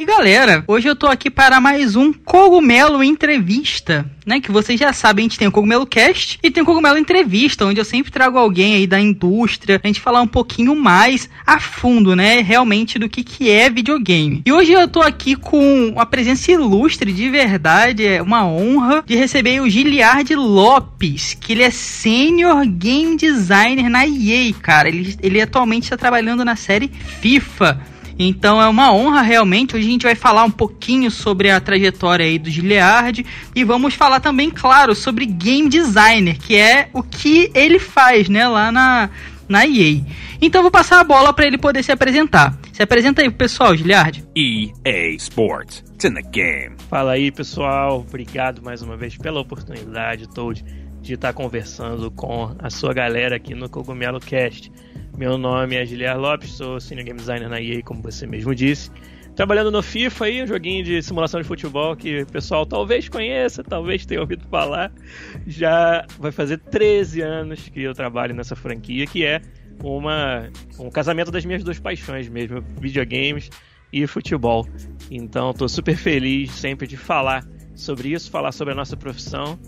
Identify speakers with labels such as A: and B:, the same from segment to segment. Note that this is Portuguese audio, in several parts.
A: E galera, hoje eu tô aqui para mais um Cogumelo Entrevista, né? Que vocês já sabem, a gente tem o Cogumelo Cast e tem o Cogumelo Entrevista, onde eu sempre trago alguém aí da indústria, a gente falar um pouquinho mais a fundo, né? Realmente do que, que é videogame. E hoje eu tô aqui com uma presença ilustre, de verdade, é uma honra de receber o Giliard Lopes, que ele é Senior Game Designer na EA, cara. Ele, ele atualmente está trabalhando na série FIFA. Então é uma honra realmente. Hoje a gente vai falar um pouquinho sobre a trajetória aí do Giliard e vamos falar também, claro, sobre game designer, que é o que ele faz, né, lá na na EA. Então vou passar a bola para ele poder se apresentar. Se apresenta aí pro pessoal, Giliard.
B: EA Sports. It's in the game.
C: Fala aí, pessoal. Obrigado mais uma vez pela oportunidade, Toad, de estar conversando com a sua galera aqui no Cogumelo Cast. Meu nome é Giliar Lopes, sou Senior Game Designer na EA, como você mesmo disse. Trabalhando no FIFA aí, um joguinho de simulação de futebol que o pessoal talvez conheça, talvez tenha ouvido falar. Já vai fazer 13 anos que eu trabalho nessa franquia, que é uma, um casamento das minhas duas paixões mesmo, videogames e futebol. Então estou super feliz sempre de falar sobre isso, falar sobre a nossa profissão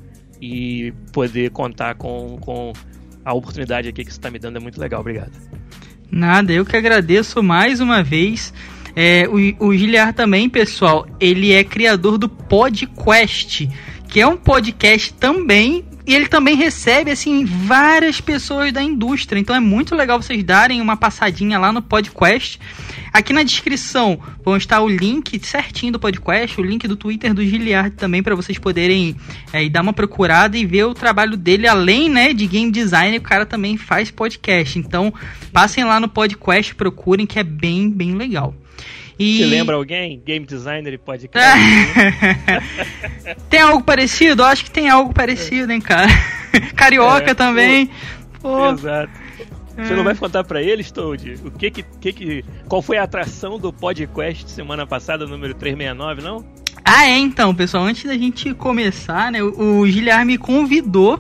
C: e poder contar com, com a oportunidade aqui que você está me dando é muito legal. Obrigado.
A: Nada, eu que agradeço mais uma vez. É, o, o Giliar também, pessoal, ele é criador do PodQuest, que é um podcast também e ele também recebe assim várias pessoas da indústria. Então é muito legal vocês darem uma passadinha lá no podcast. Aqui na descrição vão estar o link certinho do podcast, o link do Twitter do Giliard também para vocês poderem é, dar uma procurada e ver o trabalho dele além, né, de game design, o cara também faz podcast. Então, passem lá no podcast, procurem que é bem, bem legal.
C: E... Você lembra alguém? Game designer e podcast?
A: tem algo parecido? Eu acho que tem algo parecido, hein, cara? Carioca é, também.
C: Pô. Exato. Você não vai contar para eles, Toad, o que que, que que qual foi a atração do podcast semana passada, número 369, não?
A: Ah, é, então, pessoal, antes da gente começar, né, o, o Giliar me convidou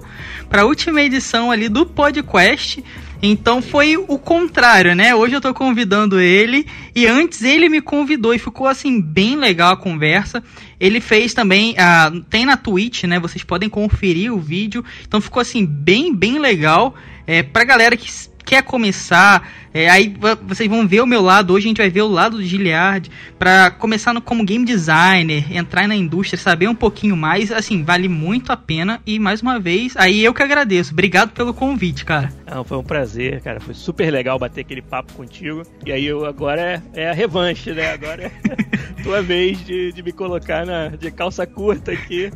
A: para a última edição ali do podcast. Então foi o contrário, né? Hoje eu tô convidando ele e antes ele me convidou e ficou assim bem legal a conversa. Ele fez também, uh, tem na Twitch, né? Vocês podem conferir o vídeo. Então ficou assim bem, bem legal. É, pra galera que quer começar, é, aí vocês vão ver o meu lado. Hoje a gente vai ver o lado do Giliard para começar no, como game designer, entrar na indústria, saber um pouquinho mais. Assim, vale muito a pena. E mais uma vez, aí eu que agradeço. Obrigado pelo convite, cara.
C: Não, foi um prazer, cara. Foi super legal bater aquele papo contigo. E aí eu agora é, é a revanche, né? Agora é tua vez de, de me colocar na, de calça curta aqui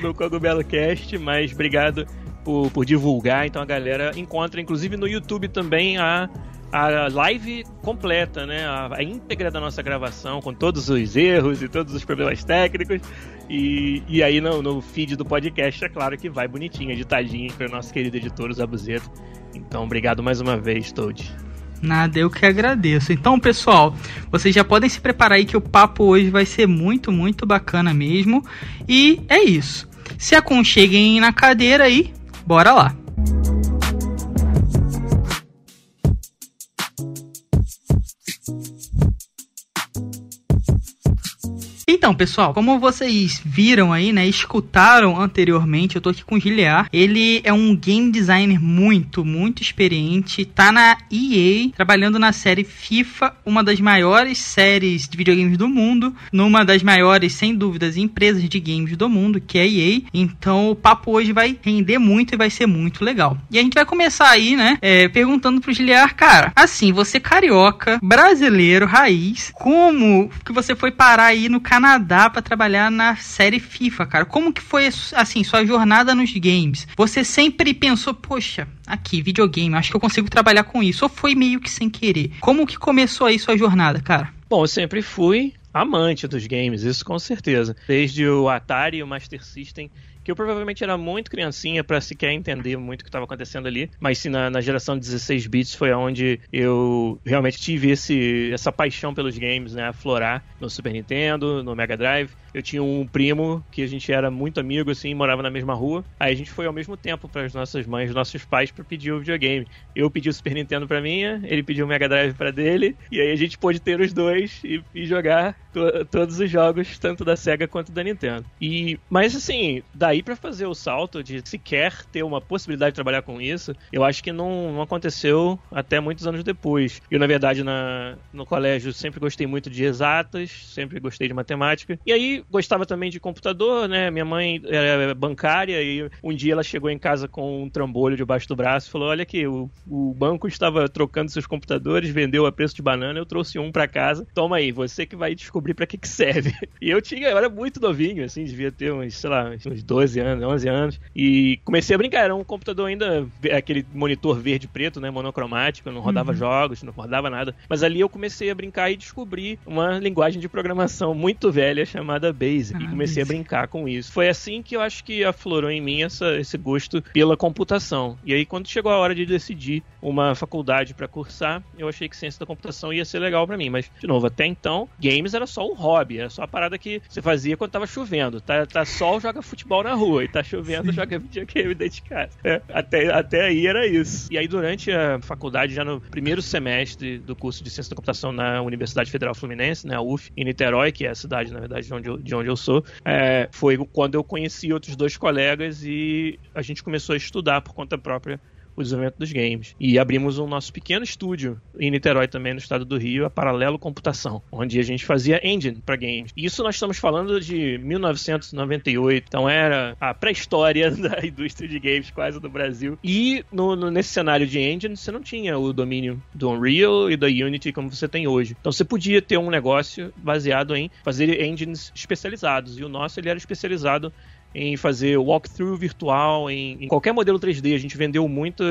C: no Cogumelo Cast. Mas obrigado por, por divulgar, então a galera encontra, inclusive no YouTube também, a, a live completa, né? A, a, íntegra da nossa gravação, com todos os erros e todos os problemas técnicos. E, e aí no, no feed do podcast, é claro que vai bonitinho, editadinho para o nosso querido editor, o Zabuzeto. Então, obrigado mais uma vez, Toad.
A: Nada, eu que agradeço. Então, pessoal, vocês já podem se preparar aí que o papo hoje vai ser muito, muito bacana mesmo. E é isso. Se aconcheguem na cadeira aí, Bora lá! Então, pessoal, como vocês viram aí, né, escutaram anteriormente, eu tô aqui com o Giliar. Ele é um game designer muito, muito experiente. Tá na EA, trabalhando na série FIFA, uma das maiores séries de videogames do mundo, numa das maiores, sem dúvidas, empresas de games do mundo, que é a EA. Então, o papo hoje vai render muito e vai ser muito legal. E a gente vai começar aí, né, é, perguntando pro Giliar, cara, assim, você carioca, brasileiro, raiz, como que você foi parar aí no canal Canadá para trabalhar na série FIFA, cara. Como que foi assim sua jornada nos games? Você sempre pensou, poxa, aqui videogame, acho que eu consigo trabalhar com isso? Ou foi meio que sem querer? Como que começou aí sua jornada, cara?
C: Bom, eu sempre fui amante dos games, isso com certeza. Desde o Atari e o Master System que eu provavelmente era muito criancinha para sequer entender muito o que estava acontecendo ali, mas sim na, na geração de 16 bits foi onde eu realmente tive esse, essa paixão pelos games, né, aflorar no Super Nintendo, no Mega Drive. Eu tinha um primo que a gente era muito amigo, assim, morava na mesma rua. Aí a gente foi ao mesmo tempo para as nossas mães, nossos pais, para pedir o videogame. Eu pedi o Super Nintendo para minha, ele pediu o Mega Drive para dele, e aí a gente pôde ter os dois e, e jogar to todos os jogos, tanto da Sega quanto da Nintendo. E, mas assim, daí para fazer o salto de sequer ter uma possibilidade de trabalhar com isso, eu acho que não, não aconteceu até muitos anos depois. Eu, na verdade, na, no colégio sempre gostei muito de exatas, sempre gostei de matemática. E aí gostava também de computador, né? Minha mãe era bancária e um dia ela chegou em casa com um trambolho debaixo do braço e falou: Olha aqui, o, o banco estava trocando seus computadores, vendeu a preço de banana, eu trouxe um para casa. Toma aí, você que vai descobrir para que, que serve. E eu tinha, eu era muito novinho, assim, devia ter uns, sei lá, uns 12 anos, 11 anos. E comecei a brincar, era um computador ainda, aquele monitor verde e preto, né? Monocromático, não rodava uhum. jogos, não rodava nada. Mas ali eu comecei a brincar e descobri uma linguagem de programação muito velha chamada Basic. Ah, e comecei a brincar com isso. Foi assim que eu acho que aflorou em mim essa, esse gosto pela computação. E aí, quando chegou a hora de decidir uma faculdade para cursar, eu achei que ciência da computação ia ser legal para mim. Mas, de novo, até então, games era só um hobby, era só a parada que você fazia quando tava chovendo. Tá, tá sol, joga futebol na rua, e tá chovendo, Sim. joga videogame dentro de casa. É, até, até aí era isso. E aí, durante a faculdade, já no primeiro semestre do curso de ciência da computação na Universidade Federal Fluminense, né, a UF, em Niterói, que é a cidade, na verdade, de onde eu, de onde eu sou, é, foi quando eu conheci outros dois colegas e a gente começou a estudar por conta própria o desenvolvimento dos games. E abrimos um nosso pequeno estúdio em Niterói também, no estado do Rio, a Paralelo Computação, onde a gente fazia engine para games. Isso nós estamos falando de 1998, então era a pré-história da indústria de games quase do Brasil. E no, no, nesse cenário de engine, você não tinha o domínio do Unreal e da Unity como você tem hoje. Então você podia ter um negócio baseado em fazer engines especializados. E o nosso ele era especializado em fazer walkthrough virtual, em, em, qualquer modelo 3D. A gente vendeu muito,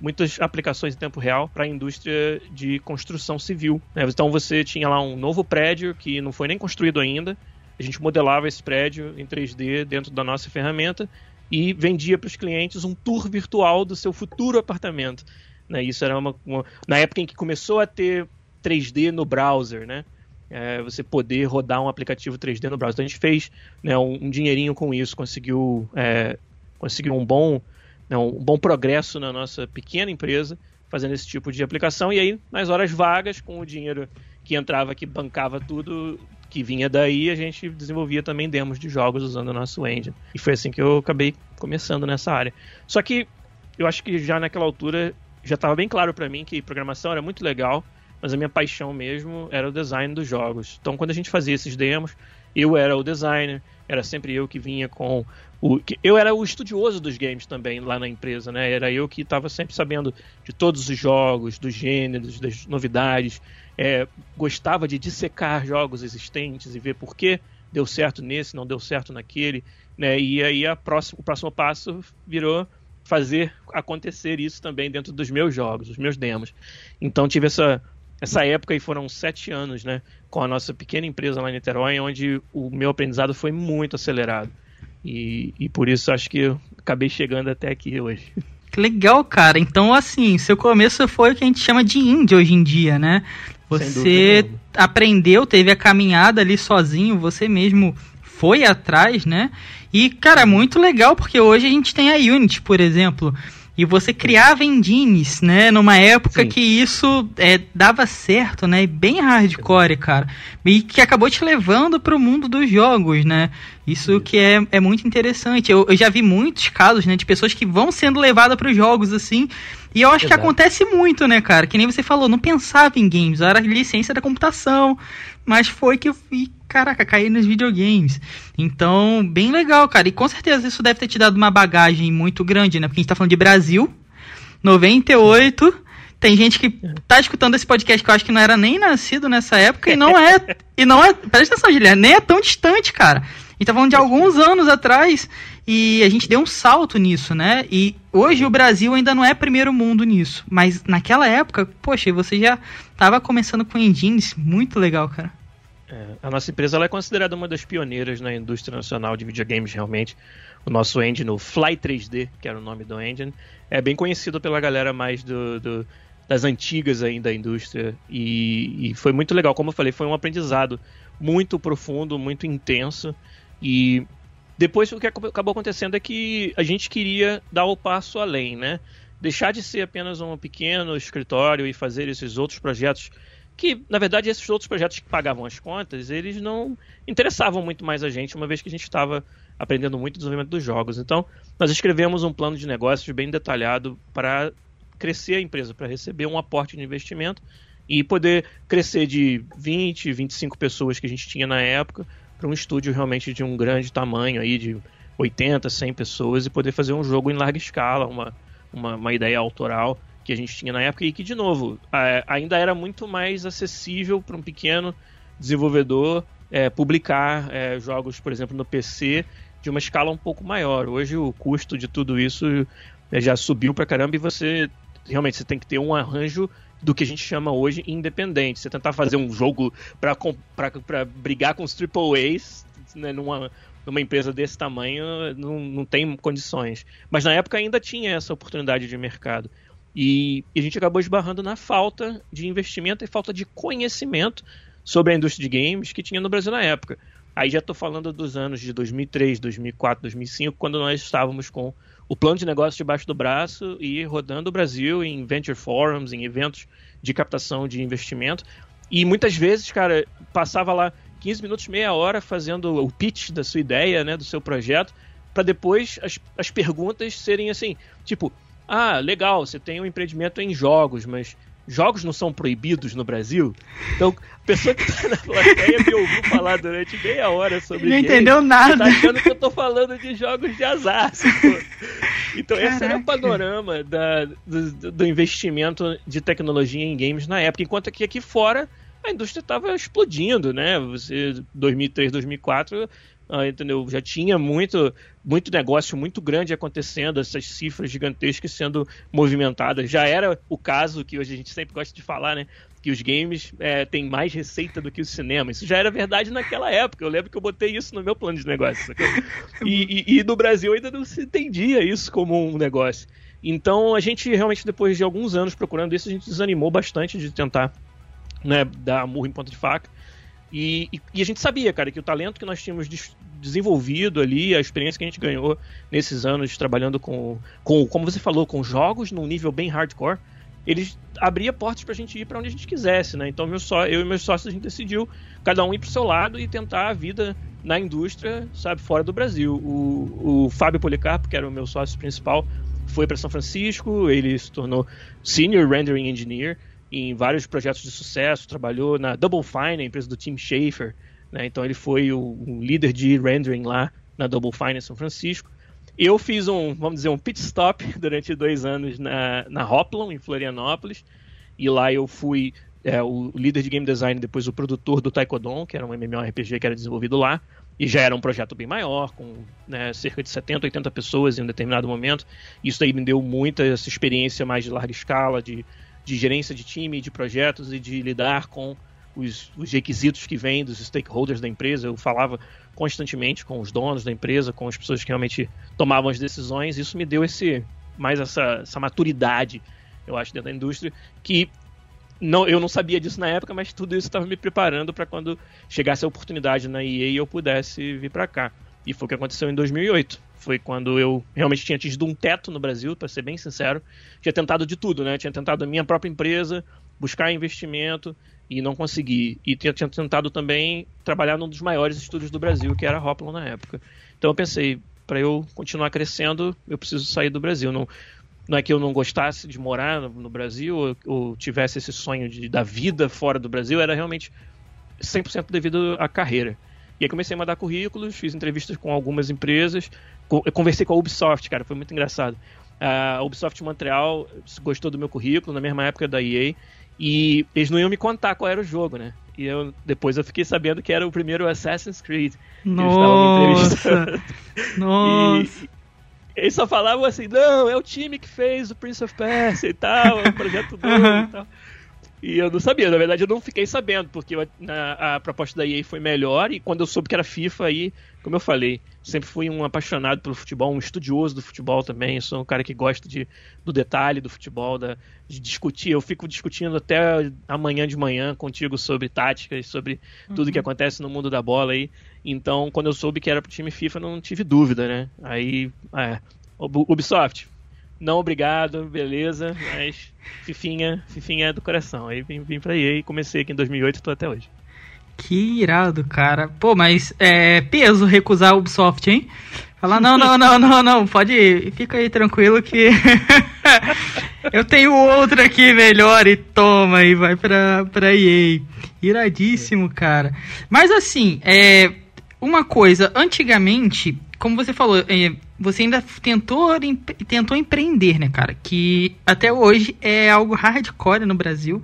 C: muitas aplicações em tempo real para a indústria de construção civil. Né? Então você tinha lá um novo prédio que não foi nem construído ainda. A gente modelava esse prédio em 3D dentro da nossa ferramenta e vendia para os clientes um tour virtual do seu futuro apartamento. Né? Isso era uma, uma, na época em que começou a ter 3D no browser, né? É, você poder rodar um aplicativo 3D no browser. Então a gente fez né, um, um, dinheirinho com isso, conseguiu, é, conseguiu um bom, né, um bom progresso na nossa pequena empresa fazendo esse tipo de aplicação. E aí, nas horas vagas, com o dinheiro que entrava, que bancava tudo, que vinha daí, a gente desenvolvia também demos de jogos usando o nosso engine. E foi assim que eu acabei começando nessa área. Só que eu acho que já naquela altura já estava bem claro para mim que programação era muito legal, mas a minha paixão mesmo era o design dos jogos. Então, quando a gente fazia esses demos, eu era o designer, era sempre eu que vinha com o. Eu era o estudioso dos games também lá na empresa, né? Era eu que estava sempre sabendo de todos os jogos, dos gêneros, das novidades. É, gostava de dissecar jogos existentes e ver por que deu certo nesse, não deu certo naquele. Né? E aí a próxima, o próximo passo virou fazer acontecer isso também dentro dos meus jogos, os meus demos. Então tive essa essa época aí foram sete anos, né? Com a nossa pequena empresa lá em Niterói, onde o meu aprendizado foi muito acelerado. E, e por isso acho que eu acabei chegando até aqui hoje.
A: Que legal, cara. Então, assim, seu começo foi o que a gente chama de indie hoje em dia, né? Você aprendeu, teve a caminhada ali sozinho, você mesmo foi atrás, né? E, cara, muito legal porque hoje a gente tem a Unity, por exemplo. E você criava engines, né? Numa época Sim. que isso é, dava certo, né? Bem hardcore, cara. E que acabou te levando para o mundo dos jogos, né? Isso que é, é muito interessante. Eu, eu já vi muitos casos, né? De pessoas que vão sendo levadas para os jogos, assim. E eu acho Exato. que acontece muito, né, cara? Que nem você falou, não pensava em games. Era licença da computação. Mas foi que eu fui caraca, cair nos videogames. Então, bem legal, cara. E com certeza isso deve ter te dado uma bagagem muito grande, né? Porque a gente tá falando de Brasil, 98. Tem gente que tá escutando esse podcast que eu acho que não era nem nascido nessa época e não é. e não é. Presta atenção, Guilherme, nem é tão distante, cara. A gente tá falando de alguns anos atrás e a gente deu um salto nisso, né? E hoje o Brasil ainda não é primeiro mundo nisso. Mas naquela época, poxa, você já tava começando com engines, muito legal, cara.
C: É, a nossa empresa ela é considerada uma das pioneiras na indústria nacional de videogames, realmente. o nosso engine, o Fly 3D, que era o nome do engine, é bem conhecido pela galera mais do, do das antigas ainda da indústria e, e, foi muito legal, como eu falei, foi um aprendizado muito profundo, muito intenso e depois o que acabou acontecendo é que a gente queria dar o passo além, né? Deixar de ser apenas um pequeno escritório e fazer esses outros projetos que, na verdade, esses outros projetos que pagavam as contas, eles não interessavam muito mais a gente, uma vez que a gente estava aprendendo muito o desenvolvimento dos jogos. Então, nós escrevemos um plano de negócios bem detalhado para crescer a empresa, para receber um aporte de investimento e poder crescer de 20, 25 pessoas que a gente tinha na época para um estúdio realmente de um grande tamanho aí de 80, 100 pessoas e poder fazer um jogo em larga escala, uma, uma, uma ideia autoral que a gente tinha na época e que, de novo, ainda era muito mais acessível para um pequeno desenvolvedor é, publicar é, jogos, por exemplo, no PC de uma escala um pouco maior. Hoje o custo de tudo isso é, já subiu para caramba e você realmente você tem que ter um arranjo do que a gente chama hoje independente. Você tentar fazer um jogo para brigar com os Triple A's né, numa, numa empresa desse tamanho não, não tem condições. Mas na época ainda tinha essa oportunidade de mercado. E, e a gente acabou esbarrando na falta de investimento e falta de conhecimento sobre a indústria de games que tinha no Brasil na época. Aí já estou falando dos anos de 2003, 2004, 2005, quando nós estávamos com o plano de negócio debaixo do braço e rodando o Brasil em venture forums, em eventos de captação de investimento. E muitas vezes, cara, passava lá 15 minutos, meia hora fazendo o pitch da sua ideia, né, do seu projeto, para depois as, as perguntas serem assim, tipo, ah, legal, você tem um empreendimento em jogos, mas jogos não são proibidos no Brasil? Então, a pessoa que tá na plateia me ouviu falar durante meia hora sobre
A: Não entendeu nada.
C: Tá achando que eu tô falando de jogos de azar. Então, Caraca. esse era o panorama da, do, do, investimento de tecnologia em games na época. Enquanto que aqui fora a indústria estava explodindo, né? Você, 2003, 2004 ah, entendeu? Já tinha muito, muito negócio muito grande acontecendo, essas cifras gigantescas sendo movimentadas. Já era o caso que hoje a gente sempre gosta de falar, né? Que os games é, têm mais receita do que o cinema. Isso já era verdade naquela época. Eu lembro que eu botei isso no meu plano de negócio. E, e, e no Brasil ainda não se entendia isso como um negócio. Então a gente realmente, depois de alguns anos procurando isso, a gente desanimou bastante de tentar né, dar murro em ponta de faca. E, e, e, a gente sabia, cara, que o talento que nós tínhamos desenvolvido ali, a experiência que a gente ganhou nesses anos trabalhando com, com como você falou, com jogos num nível bem hardcore, eles abria portas pra gente ir para onde a gente quisesse, né? Então só, eu e meus sócios a gente decidiu cada um ir pro seu lado e tentar a vida na indústria, sabe, fora do Brasil. O, o Fábio Policarpo, que era o meu sócio principal, foi para São Francisco, ele se tornou Senior Rendering Engineer em vários projetos de sucesso, trabalhou na Double Fine, a empresa do Tim Schafer, né? então ele foi o, o, líder de rendering lá na Double Fine em São Francisco. Eu fiz um, vamos dizer, um pit stop durante dois anos na, na Hoplon, em Florianópolis, e lá eu fui é, o líder de game design, depois o produtor do Taekwondo, que era um MMORPG que era desenvolvido lá, e já era um projeto bem maior, com né, cerca de 70, 80 pessoas em um determinado momento. Isso aí me deu muita essa experiência mais de larga escala, de de gerência de time, de projetos e de lidar com os, os, requisitos que vêm dos stakeholders da empresa. Eu falava constantemente com os donos da empresa, com as pessoas que realmente tomavam as decisões. Isso me deu esse mais essa, essa maturidade, eu acho, dentro da indústria, que não, eu não sabia disso na época, mas tudo isso estava me preparando para quando chegasse a oportunidade na EA eu pudesse vir para cá. E foi o que aconteceu em 2008. Foi quando eu realmente tinha atingido um teto no Brasil, para ser bem sincero. Tinha tentado de tudo, né? Tinha tentado a minha própria empresa, buscar investimento e não consegui. E tinha, tinha tentado também trabalhar num dos maiores estúdios do Brasil, que era a Hoplon na época. Então eu pensei, para eu continuar crescendo, eu preciso sair do Brasil. Não, não é que eu não gostasse de morar no, no Brasil ou, ou, tivesse esse sonho de, da vida fora do Brasil, era realmente 100% devido à carreira. E aí comecei a mandar currículos, fiz entrevistas com algumas empresas, eu conversei com a Ubisoft, cara, foi muito engraçado. A Ubisoft Montreal gostou do meu currículo na mesma época da EA e eles não iam me contar qual era o jogo, né? E eu, depois eu fiquei sabendo que era o primeiro Assassin's Creed.
A: Nossa! Nossa!
C: E, eles só falavam assim, não, é o time que fez o Prince of Persia e tal, é um projeto novo e tal. E eu não sabia, na verdade eu não fiquei sabendo, porque a, a, proposta da EA foi melhor e quando eu soube que era FIFA aí, como eu falei, sempre fui um apaixonado pelo futebol, um estudioso do futebol também. Sou um cara que gosta de, do detalhe do futebol, da, de discutir. Eu fico discutindo até amanhã de manhã contigo sobre táticas, sobre uhum. tudo que acontece no mundo da bola aí. Então, quando eu soube que era pro time FIFA, não tive dúvida, né? Aí, é, Ubisoft, não obrigado, beleza, mas Fifinha, Fifinha é do coração. Aí vim, vim pra EA e comecei aqui em 2008 e tô até hoje.
A: Que irado, cara. Pô, mas é peso recusar a Ubisoft, hein? Falar, não, não, não, não, não, pode ir, fica aí tranquilo que eu tenho outro aqui melhor e toma e vai pra, pra EA. Iradíssimo, cara. Mas assim, é, uma coisa, antigamente, como você falou, é, você ainda tentou, tentou empreender, né, cara? Que até hoje é algo hardcore no Brasil.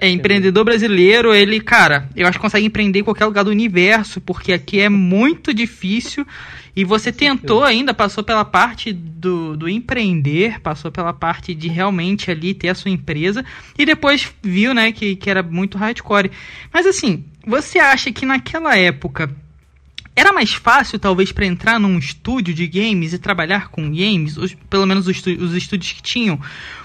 A: É, empreendedor brasileiro, ele, cara, eu acho que consegue empreender em qualquer lugar do universo, porque aqui é muito difícil. E você tentou ainda, passou pela parte do, do empreender, passou pela parte de realmente ali ter a sua empresa, e depois viu, né, que, que era muito hardcore. Mas assim, você acha que naquela época era mais fácil, talvez, para entrar num estúdio de games e trabalhar com games, os, pelo menos os, os, estúdios que tinham.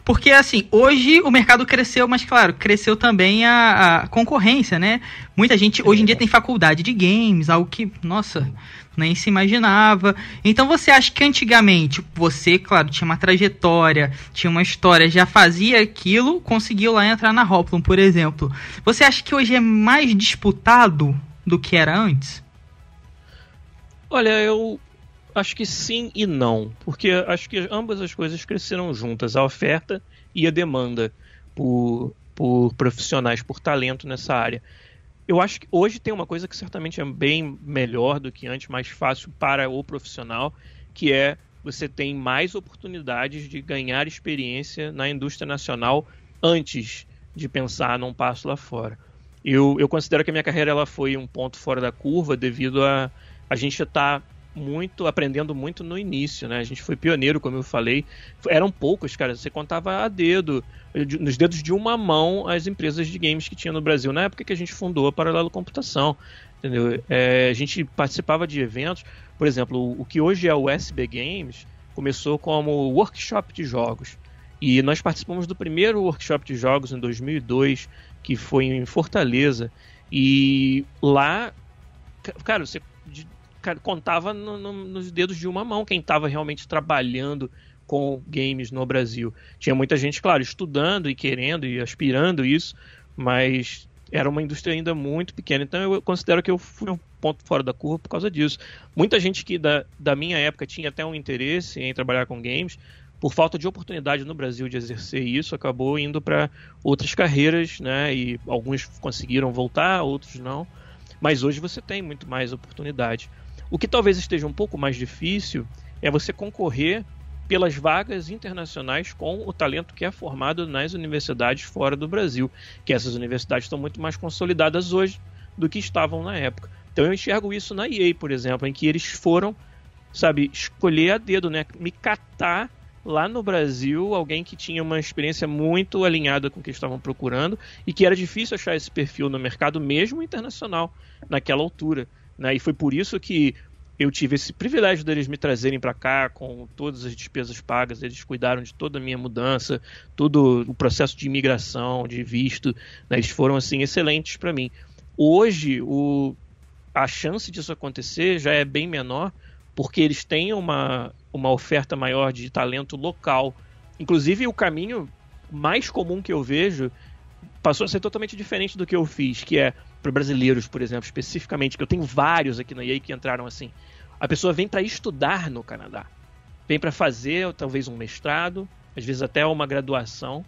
A: Porque, assim, hoje o mercado cresceu, mas, claro, cresceu também a, a concorrência, né? Muita gente hoje em dia tem faculdade de games, algo que, nossa, nem se imaginava. Então, você acha que antigamente você, claro, tinha uma trajetória, tinha uma história, já fazia aquilo, conseguiu lá entrar na Hoplon, por exemplo. Você acha que hoje é mais disputado do que era antes?
C: Olha, eu acho que sim e não, porque acho que ambas as coisas cresceram juntas, a oferta e a demanda por, por profissionais, por talento nessa área. Eu acho que hoje tem uma coisa que certamente é bem melhor do que antes, mais fácil para o profissional, que é você tem mais oportunidades de ganhar experiência na indústria nacional antes de pensar num passo lá fora. Eu, eu considero que a minha carreira ela foi um ponto fora da curva devido a a gente está muito aprendendo muito no início, né? A gente foi pioneiro, como eu falei. Eram poucos, cara. Você contava a dedo, nos dedos de uma mão, as empresas de games que tinha no Brasil na época que a gente fundou a Paralelo Computação, entendeu? É, a gente participava de eventos, por exemplo, o, que hoje é o SB Games começou como workshop de jogos. E nós participamos do primeiro workshop de jogos em 2002, que foi em Fortaleza. E lá, cara, você contava no, no, nos dedos de uma mão quem estava realmente trabalhando com games no Brasil. Tinha muita gente, claro, estudando e querendo e aspirando isso, mas era uma indústria ainda muito pequena. Então eu considero que eu fui um ponto fora da curva por causa disso. Muita gente que da, da minha época tinha até um interesse em trabalhar com games, por falta de oportunidade no Brasil de exercer isso, acabou indo para outras carreiras, né? E alguns conseguiram voltar, outros não. Mas hoje você tem muito mais oportunidade. O que talvez esteja um pouco mais difícil é você concorrer pelas vagas internacionais com o talento que é formado nas universidades fora do Brasil, que essas universidades estão muito mais consolidadas hoje do que estavam na época. Então eu enxergo isso na EA, por exemplo, em que eles foram, sabe, escolher a dedo, né, me catar lá no Brasil alguém que tinha uma experiência muito alinhada com o que estavam procurando e que era difícil achar esse perfil no mercado mesmo internacional naquela altura. Né? E foi por isso que eu tive esse privilégio deles me trazerem para cá com todas as despesas pagas. Eles cuidaram de toda a minha mudança, todo o processo de imigração, de visto. Né? Eles foram assim excelentes para mim. Hoje, o, a chance disso acontecer já é bem menor, porque eles têm uma, uma oferta maior de talento local. Inclusive, o caminho mais comum que eu vejo passou a ser totalmente diferente do que eu fiz, que é para brasileiros, por exemplo, especificamente, que eu tenho vários aqui na EA que entraram assim. A pessoa vem para estudar no Canadá. Vem para fazer talvez um mestrado, às vezes até uma graduação,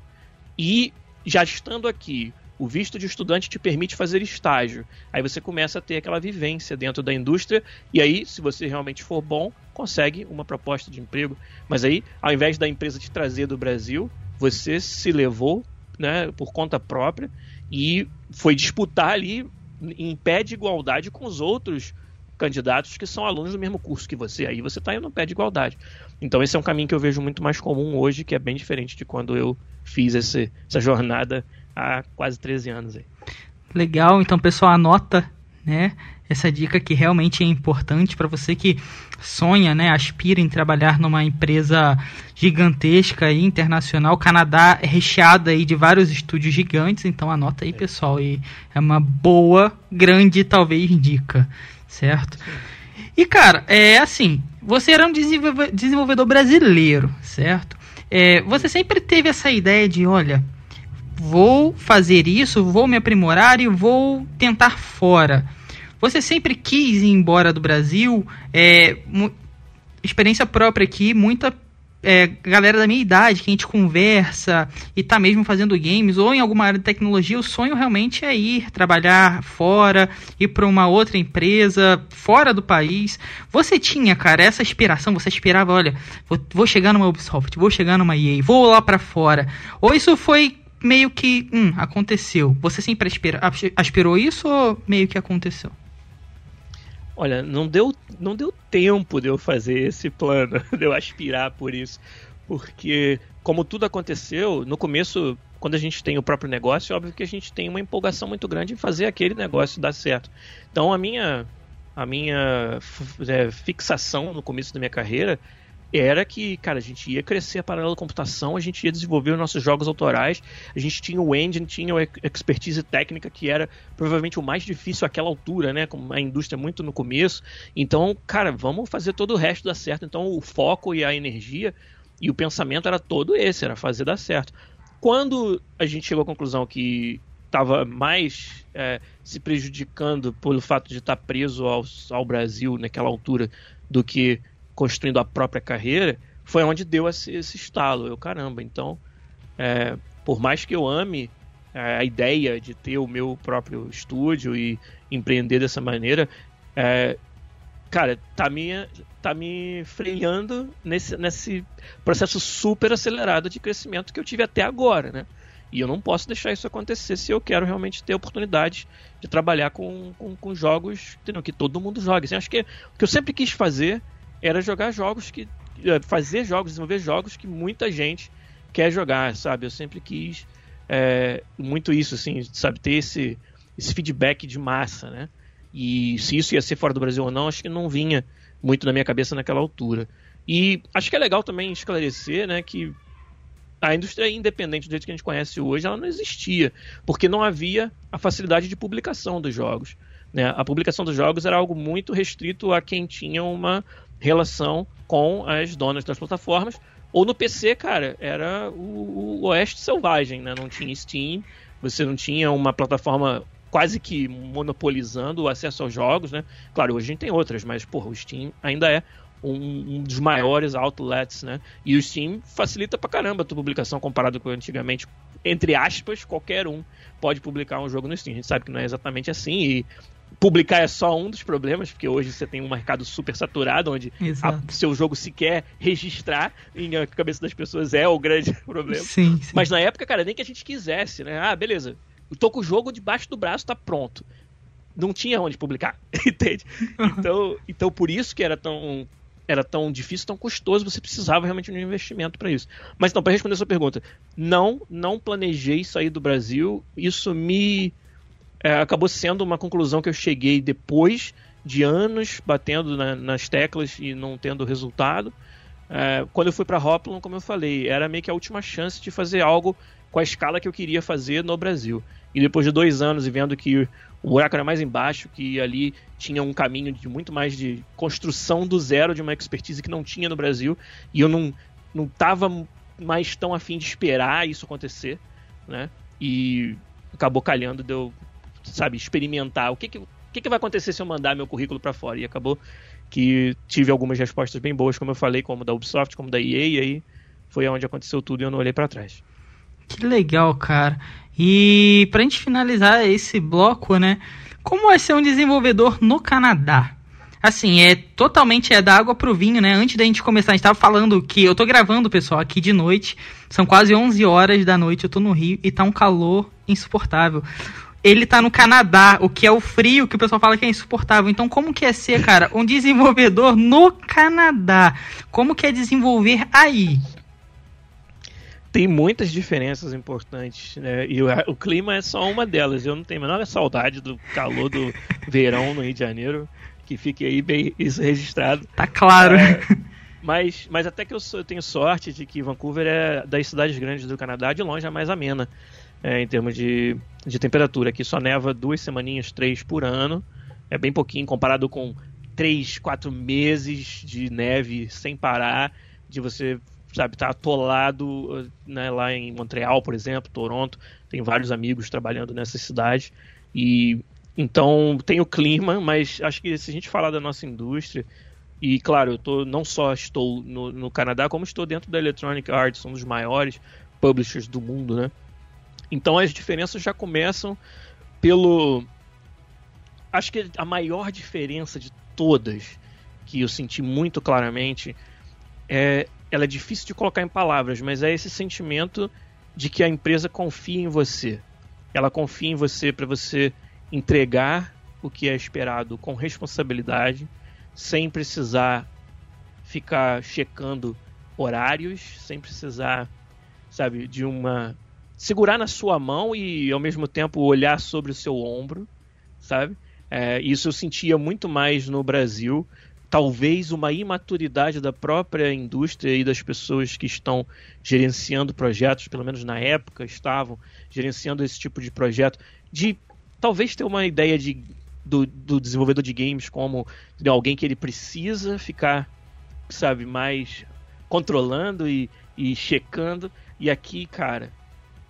C: e já estando aqui, o visto de estudante te permite fazer estágio. Aí você começa a ter aquela vivência dentro da indústria, e aí, se você realmente for bom, consegue uma proposta de emprego. Mas aí, ao invés da empresa te trazer do Brasil, você se levou né, por conta própria e foi disputar ali em pé de igualdade com os outros candidatos que são alunos do mesmo curso que você. Aí você está indo no pé de igualdade. Então esse é um caminho que eu vejo muito mais comum hoje, que é bem diferente de quando eu fiz esse, essa jornada há quase 13 anos. Aí.
A: Legal, então pessoal, anota né? Essa dica que realmente é importante para você que sonha, né, aspira em trabalhar numa empresa gigantesca e internacional. O Canadá é recheado aí de vários estúdios gigantes, então anota aí, pessoal, e é uma boa, grande, talvez dica, certo? E cara, é assim, você era um desenvolvedor brasileiro, certo? É, você sempre teve essa ideia de, olha, vou fazer isso, vou me aprimorar e vou tentar fora. Você sempre quis ir embora do Brasil? É, experiência própria aqui, muita é, galera da minha idade que a gente conversa e tá mesmo fazendo games ou em alguma área de tecnologia, o sonho realmente é ir trabalhar fora, ir para uma outra empresa fora do país. Você tinha, cara, essa aspiração? Você aspirava, olha, vou, vou chegar numa Ubisoft, vou chegar numa EA, vou lá para fora? Ou isso foi meio que, hum, aconteceu? Você sempre aspira, aspirou isso ou meio que aconteceu?
C: Olha, não deu, não deu tempo de eu fazer esse plano, de eu aspirar por isso. Porque, como tudo aconteceu, no começo, quando a gente tem o próprio negócio, é óbvio que a gente tem uma empolgação muito grande em fazer aquele negócio dar certo. Então, a minha, a minha é, fixação no começo da minha carreira era que, cara, a gente ia crescer a paralelo computação, a gente ia desenvolver os nossos jogos autorais, a gente tinha o engine, tinha a expertise técnica, que era provavelmente o mais difícil àquela altura, né? Com a indústria muito no começo. Então, cara, vamos fazer todo o resto dar certo. Então, o foco e a energia e o pensamento era todo esse, era fazer dar certo. Quando a gente chegou à conclusão que estava mais é, se prejudicando pelo fato de estar preso ao, ao Brasil naquela altura do que construindo a própria carreira, foi onde deu esse, esse estalo. Eu, caramba, então, é, por mais que eu ame é, a ideia de ter o meu próprio estúdio e empreender dessa maneira, é, cara, tá me, tá me freando nesse, nesse processo super acelerado de crescimento que eu tive até agora, né? E eu não posso deixar isso acontecer se eu quero realmente ter oportunidade de trabalhar com, com, com jogos entendeu? que todo mundo joga. Assim, acho que o que eu sempre quis fazer era jogar jogos que. É, fazer jogos, desenvolver jogos que muita gente quer jogar, sabe? Eu sempre quis é, muito isso, assim, sabe? Ter esse, esse feedback de massa, né? E se isso ia ser fora do Brasil ou não, acho que não vinha muito na minha cabeça naquela altura. E acho que é legal também esclarecer, né, que a indústria independente do jeito que a gente conhece hoje, ela não existia, porque não havia a facilidade de publicação dos jogos. Né? A publicação dos jogos era algo muito restrito a quem tinha uma relação com as donas das plataformas. Ou no PC, cara, era o, o Oeste Selvagem, né? Não tinha Steam, você não tinha uma plataforma quase que monopolizando o acesso aos jogos, né? Claro, hoje a gente tem outras, mas, porra, o Steam ainda é um, um, dos maiores outlets, né? E o Steam facilita pra caramba a tua publicação comparado com antigamente. Entre aspas, qualquer um pode publicar um jogo no Steam. A gente sabe que não é exatamente assim e publicar é só um dos problemas, porque hoje você tem um mercado super saturado, onde o seu jogo sequer registrar em a cabeça das pessoas é o grande problema.
A: Sim, sim.
C: Mas na época, cara, nem que a gente quisesse, né? Ah, beleza, eu tô com o jogo debaixo do braço, tá pronto. Não tinha onde publicar, entende? Então, então por isso que era tão era tão difícil, tão custoso, você precisava realmente de um investimento para isso. Mas não, para responder a sua pergunta, não, não planejei sair do Brasil. Isso me é, acabou sendo uma conclusão que eu cheguei depois de anos batendo na, nas teclas e não tendo resultado. É, quando eu fui para Hoplon, como eu falei, era meio que a última chance de fazer algo com a escala que eu queria fazer no Brasil. E depois de dois anos e vendo que o buraco era mais embaixo, que ali tinha um caminho de muito mais de construção do zero de uma expertise que não tinha no Brasil, e eu não não estava mais tão afim de esperar isso acontecer, né? E acabou calhando de eu sabe, experimentar. O que, que, o que, que vai acontecer se eu mandar meu currículo para fora? E acabou que tive algumas respostas bem boas, como eu falei, como da Ubisoft, como da EA, e aí foi onde aconteceu tudo e eu não olhei para trás.
A: Que legal, cara. E pra gente finalizar esse bloco, né? Como é ser um desenvolvedor no Canadá? Assim, é totalmente é da água pro vinho, né? Antes da gente começar, a gente tava falando que eu tô gravando, pessoal, aqui de noite. São quase 11 horas da noite, eu tô no Rio e tá um calor insuportável ele tá no Canadá, o que é o frio que o pessoal fala que é insuportável. Então, como que é ser, cara, um desenvolvedor no Canadá? Como que é desenvolver aí?
C: tem muitas diferenças importantes, né? E o, o, clima é só uma delas. Eu não tenho a menor saudade do calor do verão no Rio de Janeiro. Que fique aí bem isso registrado.
A: Tá claro. É,
C: mas, mas até que eu, sou, eu, tenho sorte de que Vancouver é das cidades grandes do Canadá, de longe a mais amena. É, em termos de, de temperatura. Aqui só neva duas semaninhas, três por ano. É bem pouquinho comparado com três, quatro meses de neve sem parar, de você sabe, tá atolado né, lá em Montreal, por exemplo, Toronto, tem vários amigos trabalhando nessa cidade e então tem o clima, mas acho que se a gente falar da nossa indústria e claro, eu tô, não só estou no, no Canadá, como estou dentro da Electronic Arts, um dos maiores publishers do mundo, né? Então as diferenças já começam pelo acho que a maior diferença de todas que eu senti muito claramente é ela é difícil de colocar em palavras, mas é esse sentimento de que a empresa confia em você. Ela confia em você para você entregar o que é esperado com responsabilidade, sem precisar ficar checando horários, sem precisar, sabe, de uma segurar na sua mão e ao mesmo tempo olhar sobre o seu ombro, sabe? É, isso eu sentia muito mais no Brasil talvez uma imaturidade da própria indústria e das pessoas que estão gerenciando projetos, pelo menos na época estavam gerenciando esse tipo de projeto, de talvez ter uma ideia de, do, do desenvolvedor de games como de alguém que ele precisa ficar, sabe, mais controlando e, e checando. E aqui, cara,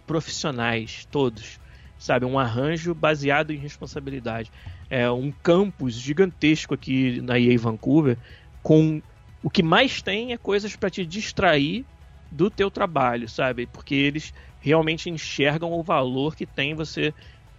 C: profissionais todos, sabe, um arranjo baseado em responsabilidade. É, um campus gigantesco aqui na EA Vancouver, com o que mais tem é coisas para te distrair do teu trabalho, sabe? Porque eles realmente enxergam o valor que tem você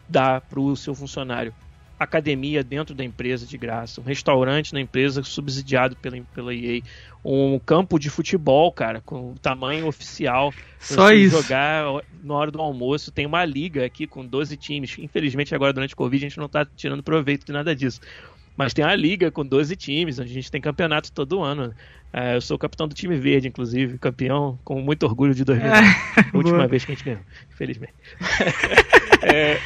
C: dar para o seu funcionário. Academia dentro da empresa de graça, um restaurante na empresa subsidiado pela, pela EA, um campo de futebol, cara, com tamanho oficial.
A: Só isso.
C: jogar na hora do almoço. Tem uma liga aqui com 12 times. Infelizmente, agora durante o Covid, a gente não tá tirando proveito de nada disso. Mas tem uma liga com 12 times, onde a gente tem campeonato todo ano. É, eu sou o capitão do time verde, inclusive, campeão, com muito orgulho de 2009. É, última boa. vez que a gente ganhou, infelizmente. é,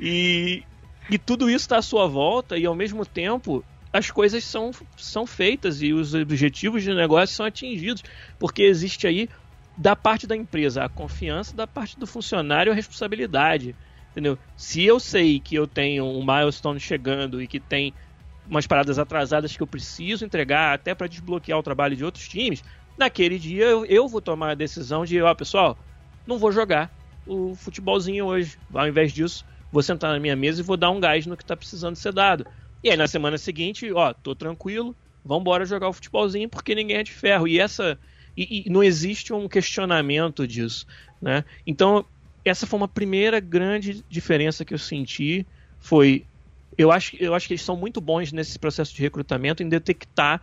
C: e, e tudo isso está à sua volta e ao mesmo tempo as coisas são, são feitas e os objetivos de negócio são atingidos, porque existe aí da parte da empresa a confiança, da parte do funcionário a responsabilidade, entendeu? Se eu sei que eu tenho um milestone chegando e que tem umas paradas atrasadas que eu preciso entregar até para desbloquear o trabalho de outros times, naquele dia eu, eu vou tomar a decisão de, ó, pessoal, não vou jogar o futebolzinho hoje. Ao invés disso, vou sentar na minha mesa e vou dar um gás no que está precisando ser dado. E aí na semana seguinte, ó, tô tranquilo, vamos embora jogar o futebolzinho porque ninguém é de ferro. E essa e, e, não existe um questionamento disso, né? Então essa foi uma primeira grande diferença que eu senti foi eu acho, eu acho que eles são muito bons nesse processo de recrutamento em detectar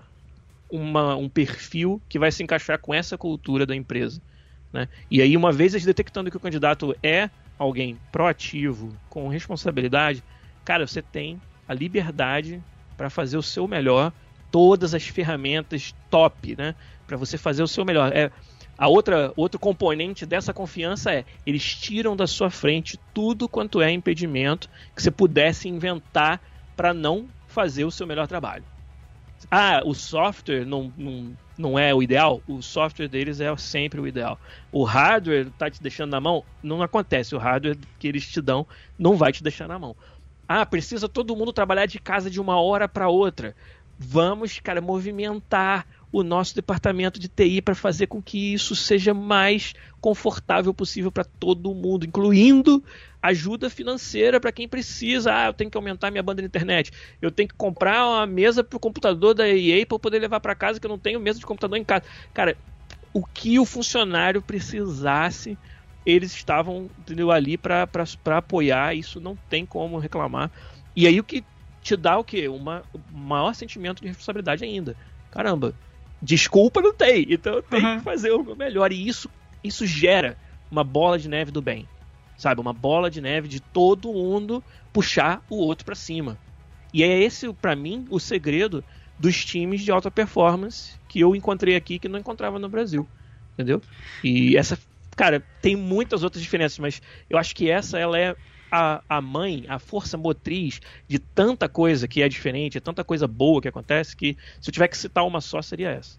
C: uma, um perfil que vai se encaixar com essa cultura da empresa. Né? E aí, uma vez eles detectando que o candidato é alguém proativo, com responsabilidade, cara, você tem a liberdade para fazer o seu melhor, todas as ferramentas top, né? Para você fazer o seu melhor. É, a outra outro componente dessa confiança é eles tiram da sua frente tudo quanto é impedimento que você pudesse inventar para não fazer o seu melhor trabalho. Ah, o software não, não não é o ideal, o software deles é sempre o ideal. O hardware tá te deixando na mão, não acontece. O hardware que eles te dão não vai te deixar na mão. Ah, precisa todo mundo trabalhar de casa de uma hora para outra. Vamos, cara, movimentar o nosso departamento de TI para fazer com que isso seja mais confortável possível para todo mundo, incluindo ajuda financeira para quem precisa. Ah, eu tenho que aumentar minha banda de internet. Eu tenho que comprar uma mesa para o computador da EA para poder levar para casa, que eu não tenho mesa de computador em casa. Cara, o que o funcionário precisasse, eles estavam entendeu, ali para apoiar. Isso não tem como reclamar. E aí o que te dá o quê? Uma, um maior sentimento de responsabilidade ainda. Caramba, desculpa não tem, então eu tenho uhum. que fazer o melhor. E isso, isso gera uma bola de neve do bem. Sabe? Uma bola de neve de todo mundo puxar o outro para cima. E é esse, para mim, o segredo dos times de alta performance que eu encontrei aqui que não encontrava no Brasil. Entendeu? E essa cara, tem muitas outras diferenças, mas eu acho que essa ela é a, a mãe, a força motriz de tanta coisa que é diferente, tanta coisa boa que acontece, que se eu tiver que citar uma só, seria essa.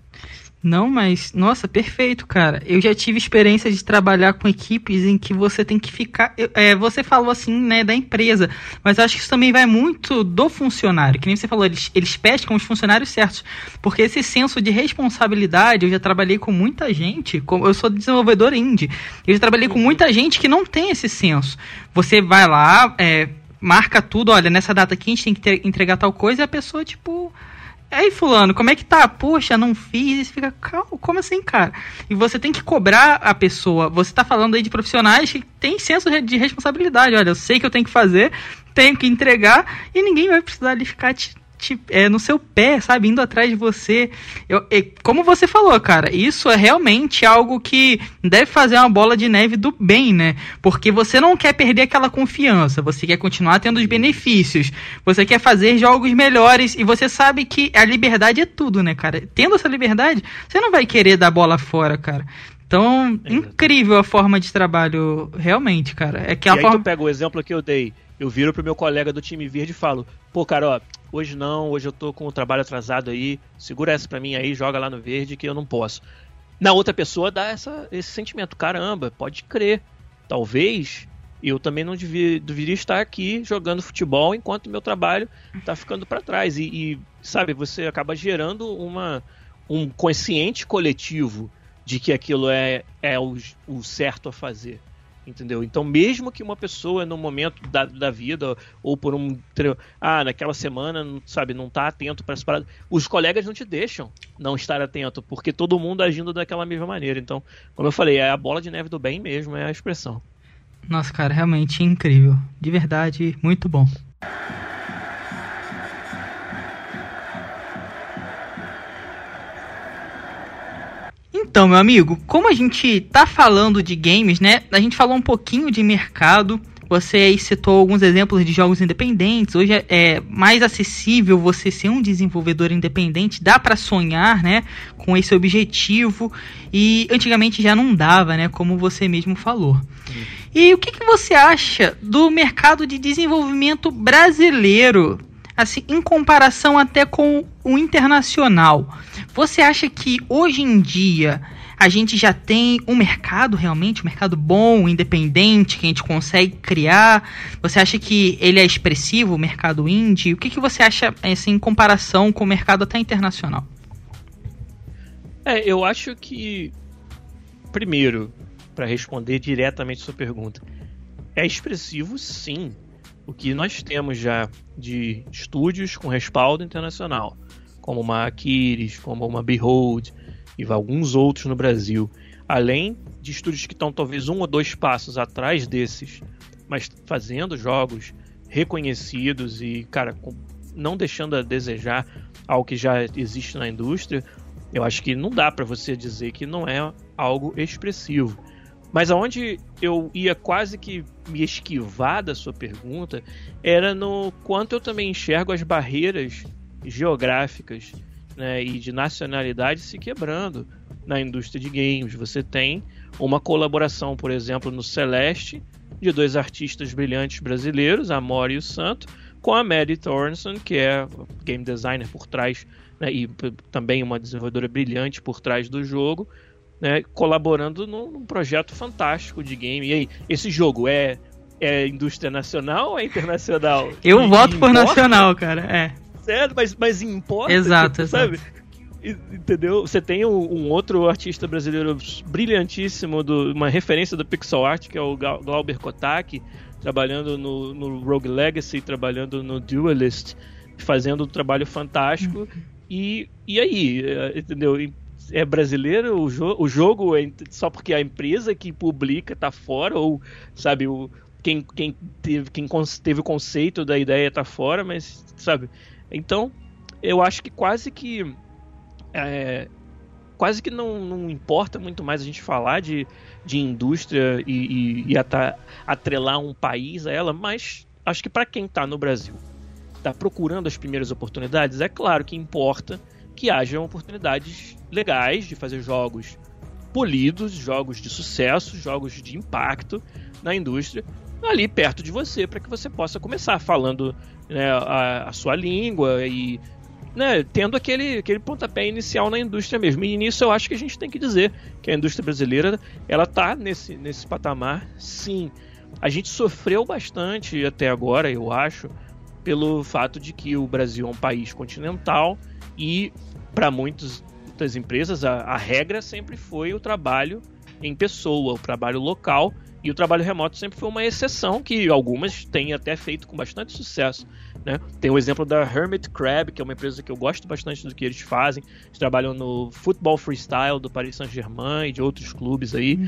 A: Não, mas, nossa, perfeito, cara. Eu já tive experiência de trabalhar com equipes em que você tem que ficar. É, você falou assim, né, da empresa, mas acho que isso também vai muito do funcionário. Que nem você falou, eles, eles pescam os funcionários certos. Porque esse senso de responsabilidade, eu já trabalhei com muita gente, como eu sou desenvolvedor indie, eu já trabalhei com muita gente que não tem esse senso. Você vai lá, é, marca tudo, olha, nessa data aqui a gente tem que ter, entregar tal coisa, e a pessoa, tipo Aí, fulano, como é que tá? Poxa, não fiz. E fica, calma, como assim, cara? E você tem que cobrar a pessoa. Você tá falando aí de profissionais que têm senso de responsabilidade. Olha, eu sei que eu tenho que fazer, tenho que entregar, e ninguém vai precisar ali ficar te te, é, no seu pé, sabe? Indo atrás de você. Eu, como você falou, cara, isso é realmente algo que deve fazer uma bola de neve do bem, né? Porque você não quer perder aquela confiança, você quer continuar tendo os benefícios, você quer fazer jogos melhores e você sabe que a liberdade é tudo, né, cara? Tendo essa liberdade, você não vai querer dar bola fora, cara. Então, é incrível a forma de trabalho, realmente, cara. É que a
C: e
A: forma...
C: aí tu pega o exemplo que eu dei. Eu viro pro meu colega do time verde e falo: pô, cara, ó, hoje não, hoje eu tô com o trabalho atrasado aí, segura essa pra mim aí, joga lá no verde que eu não posso. Na outra pessoa dá essa, esse sentimento: caramba, pode crer. Talvez eu também não devia, deveria estar aqui jogando futebol enquanto meu trabalho tá ficando para trás. E, e, sabe, você acaba gerando uma, um consciente coletivo de que aquilo é, é o, o certo a fazer entendeu? Então, mesmo que uma pessoa no momento da, da vida ou por um ah, naquela semana, sabe, não tá atento para as paradas, os colegas não te deixam não estar atento, porque todo mundo agindo daquela mesma maneira. Então, como eu falei, é a bola de neve do bem mesmo, é a expressão.
A: Nossa, cara, realmente incrível. De verdade, muito bom. Então, meu amigo, como a gente tá falando de games, né? A gente falou um pouquinho de mercado. Você aí citou alguns exemplos de jogos independentes. Hoje é, é mais acessível você ser um desenvolvedor independente. Dá para sonhar, né, com esse objetivo. E antigamente já não dava, né, como você mesmo falou. E o que, que você acha do mercado de desenvolvimento brasileiro? assim, em comparação até com o internacional, você acha que hoje em dia a gente já tem um mercado realmente, um mercado bom, independente, que a gente consegue criar? Você acha que ele é expressivo, o mercado indie? O que, que você acha assim, em comparação com o mercado até internacional?
C: É, eu acho que, primeiro, para responder diretamente sua pergunta, é expressivo sim o que nós temos já de estúdios com respaldo internacional, como uma Aquiles, como uma Behold e alguns outros no Brasil, além de estúdios que estão talvez um ou dois passos atrás desses, mas fazendo jogos reconhecidos e, cara, não deixando a desejar ao que já existe na indústria, eu acho que não dá para você dizer que não é algo expressivo. Mas aonde eu ia quase que me esquivar da sua pergunta era no quanto eu também enxergo as barreiras geográficas né, e de nacionalidade se quebrando na indústria de games. Você tem uma colaboração, por exemplo, no Celeste, de dois artistas brilhantes brasileiros, a Mori e o Santo, com a Maddie Thornton, que é game designer por trás né, e também uma desenvolvedora brilhante por trás do jogo né, colaborando num, num, projeto fantástico de game. E aí, esse jogo é, é indústria nacional ou é internacional?
A: Eu e, voto por nacional, cara, é.
C: Mas, mas importa,
A: exato, sabe?
C: Exato. Entendeu? Você tem um, um, outro artista brasileiro brilhantíssimo, do, uma referência do pixel art, que é o Glauber Kotak, trabalhando no, no Rogue Legacy, trabalhando no Duelist, fazendo um trabalho fantástico. Uhum. E, e aí, é, entendeu? é brasileiro, o, jo o jogo é só porque a empresa que publica tá fora, ou, sabe, o, quem, quem, teve, quem teve o conceito da ideia tá fora, mas, sabe. Então, eu acho que quase que. É, quase que não, não importa muito mais a gente falar de, de indústria e, e, e atrelar um país a ela, mas acho que para quem está no Brasil, está procurando as primeiras oportunidades, é claro que importa que hajam oportunidades legais de fazer jogos polidos, jogos de sucesso, jogos de impacto na indústria, ali perto de você, para que você possa começar falando né, a, a, sua língua e né, tendo aquele, aquele pontapé inicial na indústria mesmo. E nisso eu acho que a gente tem que dizer que a indústria brasileira ela está nesse, nesse patamar, sim. A gente sofreu bastante até agora, eu acho, pelo fato de que o Brasil é um país continental e para muitas empresas a, a regra sempre foi o trabalho em pessoa, o trabalho local e o trabalho remoto sempre foi uma exceção que algumas têm até feito com bastante sucesso. Né? Tem o exemplo da Hermit Crab, que é uma empresa que eu gosto bastante do que eles fazem. Eles trabalham no futebol freestyle do Paris Saint-Germain e de outros clubes aí.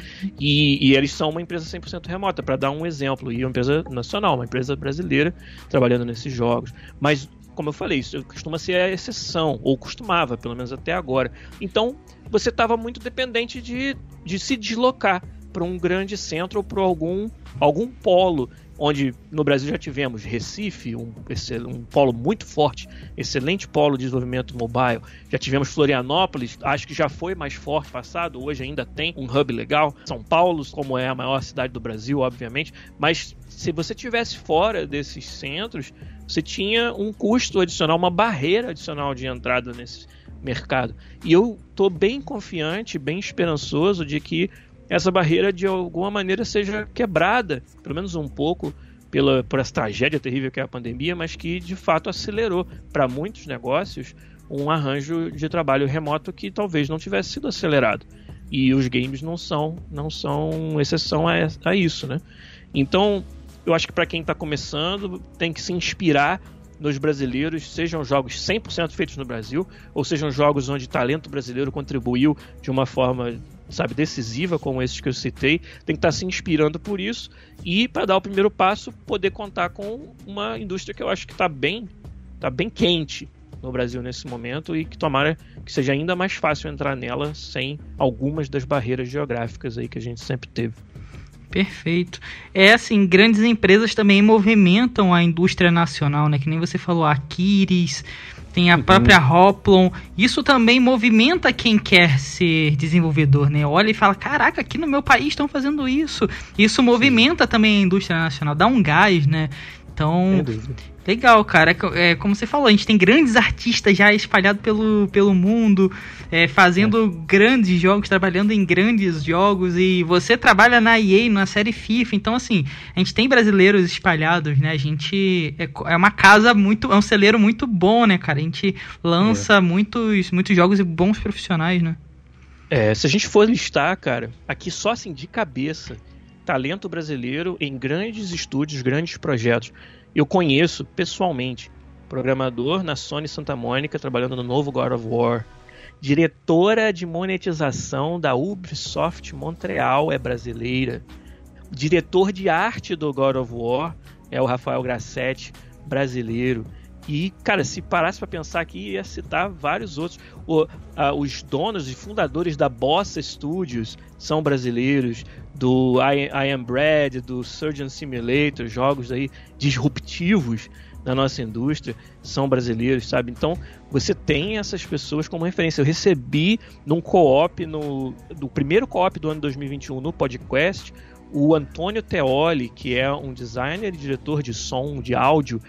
C: E, e, eles são uma empresa 100% remota, para dar um exemplo. E uma empresa nacional, uma empresa brasileira trabalhando nesses jogos. Mas, como eu falei, isso costuma ser a exceção, ou costumava, pelo menos até agora. Então, você estava muito dependente de, de se deslocar para um grande centro ou para algum, algum polo onde no Brasil já tivemos Recife, um, um, polo muito forte, excelente polo de desenvolvimento mobile. Já tivemos Florianópolis, acho que já foi mais forte passado, hoje ainda tem um hub legal. São Paulo, como é a maior cidade do Brasil, obviamente, mas se você tivesse fora desses centros, você tinha um custo adicional, uma barreira adicional de entrada nesse mercado. E eu estou bem confiante, bem esperançoso de que essa barreira de alguma maneira seja quebrada, pelo menos um pouco, pela, por essa tragédia terrível que é a pandemia, mas que de fato acelerou para muitos negócios um arranjo de trabalho remoto que talvez não tivesse sido acelerado. E os games não são, não são exceção a, a isso, né? Então, eu acho que para quem está começando, tem que se inspirar nos brasileiros, sejam jogos 100% feitos no Brasil, ou sejam jogos onde talento brasileiro contribuiu de uma forma sabe, decisiva, como esses que eu citei, tem que estar se inspirando por isso e para dar o primeiro passo, poder contar com uma indústria que eu acho que está bem, tá bem quente no Brasil nesse momento e que tomara que seja ainda mais fácil entrar nela sem algumas das barreiras geográficas aí que a gente sempre teve.
A: Perfeito. É assim, grandes empresas também movimentam a indústria nacional, né? Que nem você falou, a Kiris, tem a uhum. própria Hoplon. Isso também movimenta quem quer ser desenvolvedor, né? Olha e fala: caraca, aqui no meu país estão fazendo isso. Isso movimenta também a indústria nacional, dá um gás, né? Então, Legal, cara. É, como você falou, a gente tem grandes artistas já espalhados pelo, pelo mundo, é, fazendo é. grandes jogos, trabalhando em grandes jogos, e você trabalha na EA, na série FIFA, então assim, a gente tem brasileiros espalhados, né? A gente é, é uma casa muito, é um celeiro muito bom, né, cara? A gente lança é. muitos, muitos jogos e bons profissionais, né?
C: É, se a gente for listar, cara, aqui só assim de cabeça, talento brasileiro em grandes estúdios, grandes projetos eu conheço pessoalmente programador na Sony Santa Mônica trabalhando no novo God of War. Diretora de monetização da Ubisoft Montreal é brasileira. Diretor de arte do God of War é o Rafael Grassetti, brasileiro. E, cara, se parasse para pensar aqui, ia citar vários outros. O, a, os donos e fundadores da Bossa Studios são brasileiros do I, I Am Bread, do Surgeon Simulator, jogos aí disruptivos na nossa indústria, são brasileiros, sabe? Então, você tem essas pessoas como referência. Eu recebi num co-op, no, do primeiro co-op do ano 2021 no podcast, o Antônio Teoli, que é um designer e diretor de som, de áudio,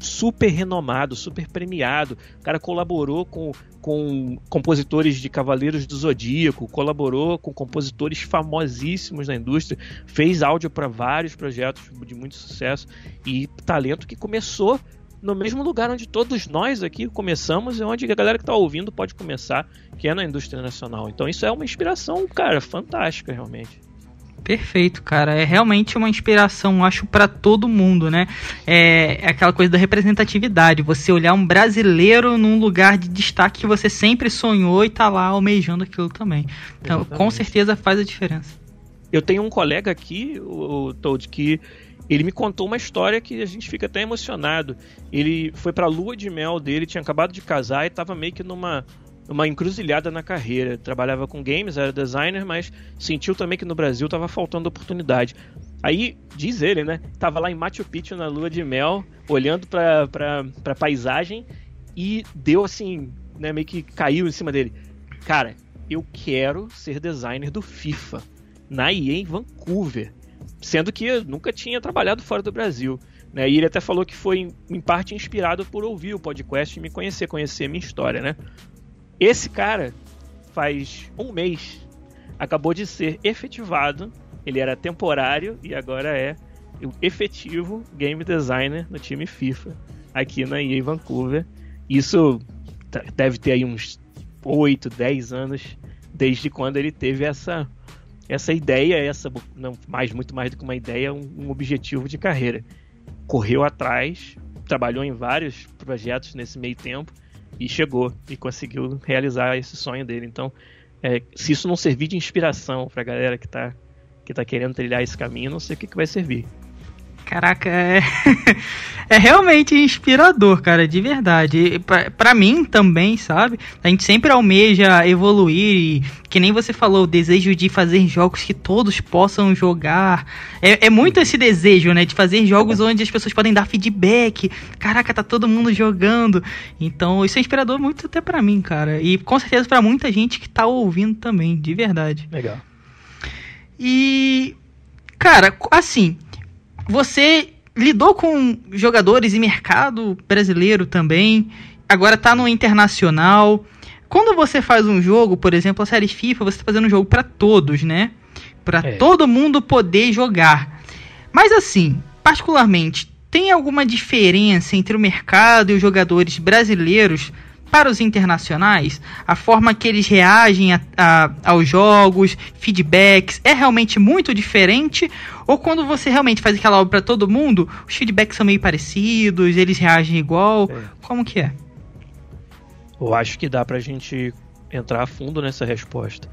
C: super renomado, super premiado. O cara colaborou com, com compositores de Cavaleiros do Zodíaco, colaborou com compositores famosíssimos na indústria, fez áudio para vários projetos de muito sucesso e talento que começou no mesmo lugar onde todos nós aqui começamos e onde a galera que está ouvindo pode começar, que é na indústria nacional. Então isso é uma inspiração, cara, fantástica realmente.
A: Perfeito, cara. É realmente uma inspiração, acho, para todo mundo, né? É, é, aquela coisa da representatividade. Você olhar um brasileiro num lugar de destaque que você sempre sonhou e tá lá almejando aquilo também. Então, Exatamente. com certeza faz a diferença.
C: Eu tenho um colega aqui, o Toad, que ele me contou uma história que a gente fica até emocionado. Ele foi pra lua de mel dele, tinha acabado de casar e tava meio que numa uma encruzilhada na carreira. Trabalhava com games, era designer, mas sentiu também que no Brasil estava faltando oportunidade. Aí, diz ele, né? Tava lá em Machu Picchu na lua de mel, olhando pra, pra, pra paisagem e deu assim, né? Meio que caiu em cima dele. Cara, eu quero ser designer do FIFA na EA em Vancouver, sendo que nunca tinha trabalhado fora do Brasil. Né? E ele até falou que foi em parte inspirado por ouvir o podcast e me conhecer, conhecer minha história, né? Esse cara faz um mês acabou de ser efetivado. Ele era temporário e agora é o efetivo game designer no time FIFA aqui na EA Vancouver. Isso deve ter aí uns 8, 10 anos desde quando ele teve essa essa ideia, essa não mais muito mais do que uma ideia, um, um objetivo de carreira. Correu atrás, trabalhou em vários projetos nesse meio tempo e chegou e conseguiu realizar esse sonho dele. Então, é, se isso não servir de inspiração para a galera que está que tá querendo trilhar esse caminho, não sei o que, que vai servir.
A: Caraca, é, é realmente inspirador, cara, de verdade. Para mim também, sabe? A gente sempre almeja evoluir e, que nem você falou, o desejo de fazer jogos que todos possam jogar. É, é muito esse desejo, né? De fazer jogos onde as pessoas podem dar feedback. Caraca, tá todo mundo jogando. Então, isso é inspirador muito até para mim, cara. E com certeza para muita gente que tá ouvindo também, de verdade.
C: Legal.
A: E, cara, assim, você lidou com jogadores e mercado brasileiro também, agora está no internacional. Quando você faz um jogo, por exemplo, a série FIFA, você está fazendo um jogo para todos, né? Para é. todo mundo poder jogar. Mas assim, particularmente, tem alguma diferença entre o mercado e os jogadores brasileiros para os internacionais, a forma que eles reagem a, a, aos jogos, feedbacks, é realmente muito diferente? Ou quando você realmente faz aquela obra para todo mundo, os feedbacks são meio parecidos, eles reagem igual? É. Como que é?
C: Eu acho que dá pra gente entrar a fundo nessa resposta.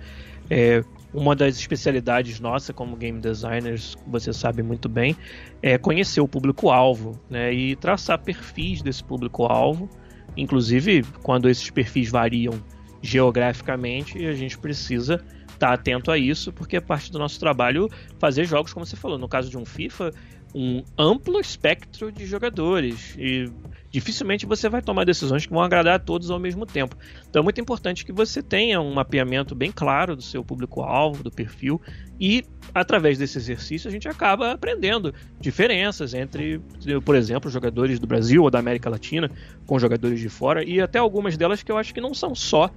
C: É, uma das especialidades nossa como game designers, você sabe muito bem, é conhecer o público-alvo né, e traçar perfis desse público-alvo Inclusive, quando esses perfis variam geograficamente, a gente precisa estar tá atento a isso, porque é parte do nosso trabalho fazer jogos, como você falou, no caso de um FIFA, um amplo espectro de jogadores. E dificilmente você vai tomar decisões que vão agradar a todos ao mesmo tempo. Então é muito importante que você tenha um mapeamento bem claro do seu público-alvo, do perfil, e através desse exercício a gente acaba aprendendo diferenças entre, por exemplo, jogadores do Brasil ou da América Latina com jogadores de fora, e até algumas delas que eu acho que não são só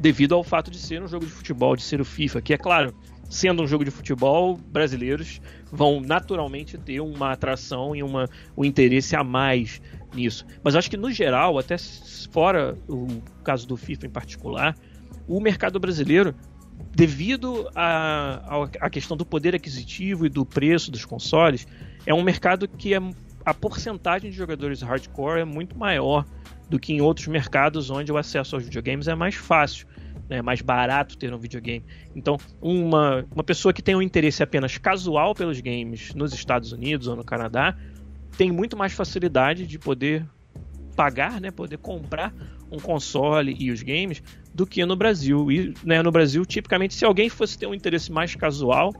C: devido ao fato de ser um jogo de futebol, de ser o FIFA, que é claro, sendo um jogo de futebol, brasileiros vão naturalmente ter uma atração e uma, um interesse a mais nisso. Mas acho que no geral, até fora o caso do FIFA em particular, o mercado brasileiro, devido à questão do poder aquisitivo e do preço dos consoles, é um mercado que é, a porcentagem de jogadores hardcore é muito maior do que em outros mercados onde o acesso aos videogames é mais fácil. É mais barato ter um videogame. Então, uma, uma pessoa que tem um interesse apenas casual pelos games nos Estados Unidos ou no Canadá tem muito mais facilidade de poder pagar, né, poder comprar um console e os games do que no Brasil. E né, no Brasil, tipicamente, se alguém fosse ter um interesse mais casual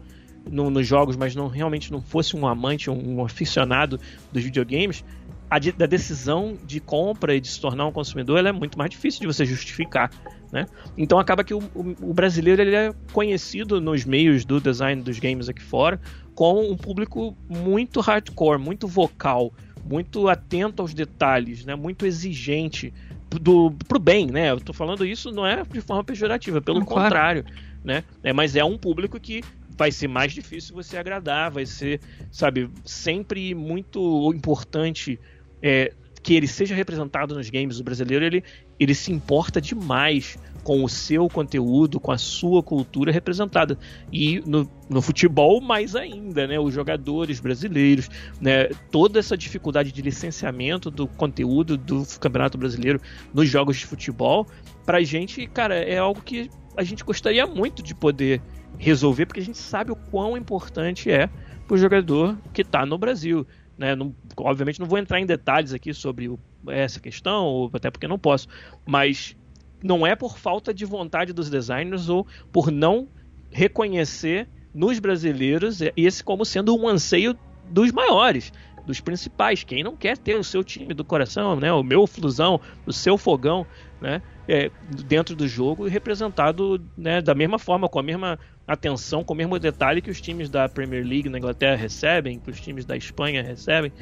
C: no, nos jogos, mas não realmente não fosse um amante, um, um aficionado dos videogames, a, de, a, decisão de compra e de se tornar um consumidor é muito mais difícil de você justificar. Né? Então acaba que o, o, o brasileiro ele é conhecido nos meios do design dos games aqui fora com um público muito hardcore, muito vocal, muito atento aos detalhes, né? muito exigente do, pro bem, né? Eu tô falando isso não é de forma pejorativa, pelo contrário, claro. né? É, mas é um público que vai ser mais difícil você agradar, vai ser, sabe, sempre muito importante é, que ele seja representado nos games. O brasileiro ele, ele se importa demais com o seu conteúdo, com a sua cultura representada. E no, no futebol, mais ainda, né? Os jogadores brasileiros, né? Toda essa dificuldade de licenciamento do conteúdo do Campeonato Brasileiro nos jogos de futebol, pra gente, cara, é algo que a gente gostaria muito de poder resolver, porque a gente sabe o quão importante é pro jogador que está no Brasil. Né? Não, obviamente não vou entrar em detalhes aqui sobre o, essa questão, até porque não posso, mas não é por falta de vontade dos designers ou por não reconhecer nos brasileiros esse como sendo um anseio dos maiores, dos principais. Quem não quer ter o seu time do coração, né? O meu flusão, o seu fogão, né? é, dentro do jogo e representado né, da mesma forma, com a mesma atenção, com o mesmo detalhe que os times da Premier League na Inglaterra recebem, que os times da Espanha recebem.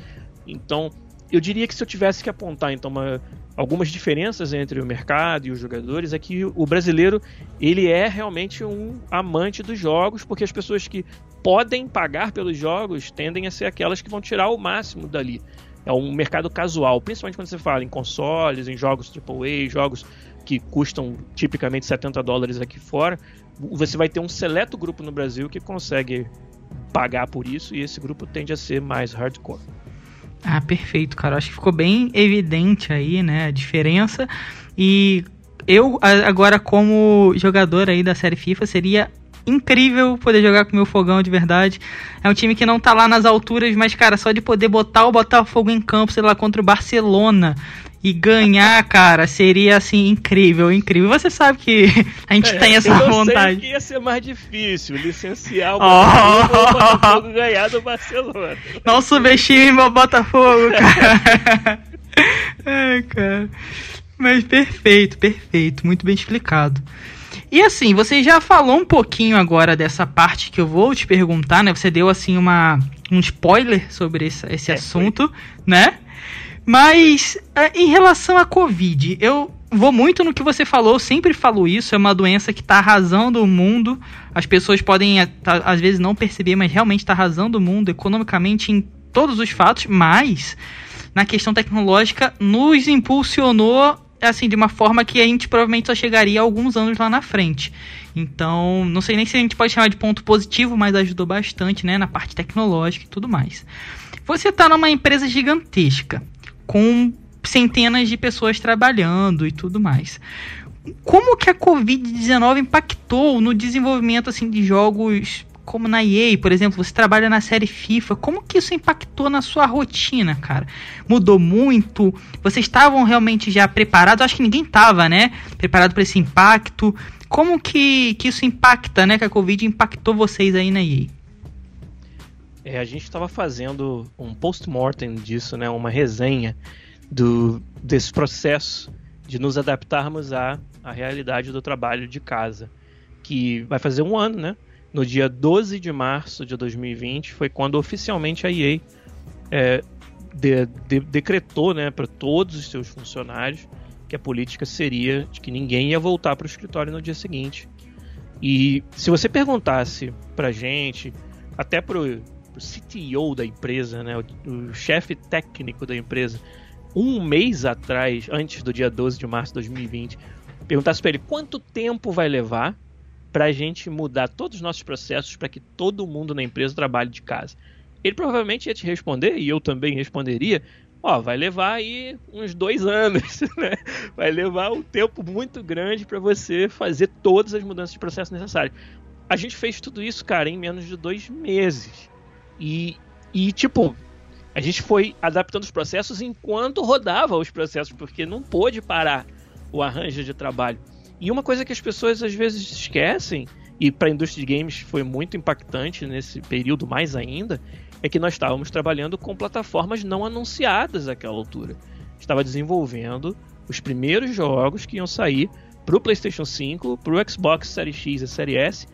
C: Então, eu diria que se eu tivesse que apontar então uma, algumas diferenças entre o mercado e os jogadores é que o brasileiro ele é realmente um amante dos jogos, porque as pessoas que podem pagar pelos jogos tendem a ser aquelas que vão tirar o máximo dali. É um mercado casual, principalmente quando você fala em consoles, em jogos AAA, jogos que custam tipicamente 70 dólares aqui fora. Você vai ter um seleto grupo no Brasil que consegue pagar por isso e esse grupo tende a ser mais hardcore.
A: Ah, perfeito, cara. Acho que ficou bem evidente aí, né, a diferença. E eu, agora, como jogador aí da série FIFA, seria incrível poder jogar com o meu fogão de verdade. É um time que não tá lá nas alturas, mas, cara, só de poder botar o Botafogo em campo, sei lá, contra o Barcelona e ganhar, cara, seria assim incrível, incrível. Você sabe que a gente é, tem essa eu vontade.
C: Sei que ia ser mais difícil licenciar o Botafogo oh. ganhar do Barcelona.
A: Não subestime o Botafogo, cara. Ai, cara. Mas perfeito, perfeito, muito bem explicado. E assim, você já falou um pouquinho agora dessa parte que eu vou te perguntar, né? Você deu assim uma um spoiler sobre esse, esse é, assunto, foi. né? Mas é, em relação à Covid, eu vou muito no que você falou, sempre falo isso, é uma doença que está arrasando o mundo. As pessoas podem é, tá, às vezes não perceber, mas realmente está arrasando o mundo economicamente em todos os fatos, mas na questão tecnológica nos impulsionou assim de uma forma que a gente provavelmente só chegaria alguns anos lá na frente. Então, não sei nem se a gente pode chamar de ponto positivo, mas ajudou bastante, né, na parte tecnológica e tudo mais. Você está numa empresa gigantesca com centenas de pessoas trabalhando e tudo mais. Como que a Covid-19 impactou no desenvolvimento assim de jogos como na EA, por exemplo, você trabalha na série FIFA, como que isso impactou na sua rotina, cara? Mudou muito? Vocês estavam realmente já preparados? Acho que ninguém estava, né? Preparado para esse impacto. Como que, que isso impacta, né? Que a Covid impactou vocês aí na EA?
C: É, a gente estava fazendo um post-mortem disso, né? Uma resenha do, desse processo de nos adaptarmos à, à realidade do trabalho de casa. Que vai fazer um ano, né? No dia 12 de março de 2020 foi quando oficialmente a EA é, de, de, decretou né, para todos os seus funcionários que a política seria de que ninguém ia voltar para o escritório no dia seguinte. E se você perguntasse para gente, até para o CTO da empresa, né, o, o chefe técnico da empresa, um mês atrás, antes do dia 12 de março de 2020, perguntasse para ele quanto tempo vai levar para a gente mudar todos os nossos processos para que todo mundo na empresa trabalhe de casa. Ele provavelmente ia te responder, e eu também responderia, ó, vai levar aí uns dois anos, né? Vai levar um tempo muito grande para você fazer todas as mudanças de processo necessárias. A gente fez tudo isso, cara, em menos de dois meses. E, e tipo, a gente foi adaptando os processos enquanto rodava os processos, porque não pôde parar o arranjo de trabalho. E uma coisa que as pessoas às vezes esquecem, e para a indústria de games foi muito impactante nesse período mais ainda, é que nós estávamos trabalhando com plataformas não anunciadas àquela altura. Estava desenvolvendo os primeiros jogos que iam sair para o PlayStation 5, para o Xbox Series X e Series S,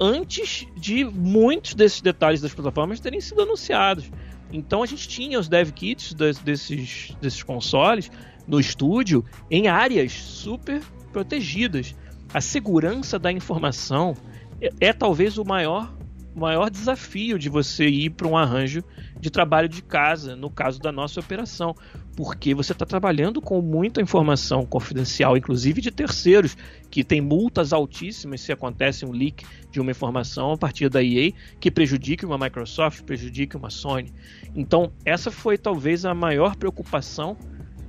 C: antes de muitos desses detalhes das plataformas terem sido anunciados. Então a gente tinha os dev kits desses, desses consoles no estúdio em áreas super protegidas. A segurança da informação é, é talvez o maior maior desafio de você ir para um arranjo de trabalho de casa, no caso da nossa operação, porque você está trabalhando com muita informação confidencial, inclusive de terceiros, que tem multas altíssimas se acontece um leak de uma informação a partir da EA que prejudique uma Microsoft, prejudique uma Sony. Então, essa foi talvez a maior preocupação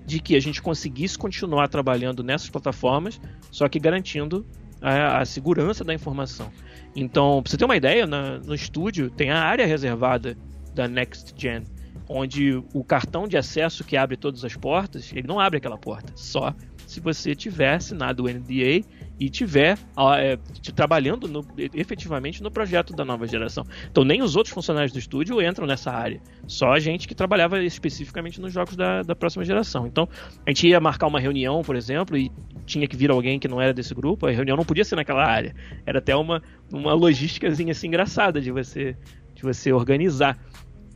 C: de que a gente conseguisse continuar trabalhando nessas plataformas, só que garantindo a, a segurança da informação. Então, pra você ter uma ideia, na, no estúdio tem a área reservada da Next Gen, onde o cartão de acesso que abre todas as portas, ele não abre aquela porta, só se você tiver assinado o NDA e tiver é, trabalhando no, efetivamente no projeto da nova geração. Então nem os outros funcionários do estúdio entram nessa área, só a gente que trabalhava especificamente nos jogos da, da próxima geração. Então a gente ia marcar uma reunião, por exemplo, e tinha que vir alguém que não era desse grupo, a reunião não podia ser naquela área. Era até uma, uma logísticazinha assim engraçada de você, de você organizar.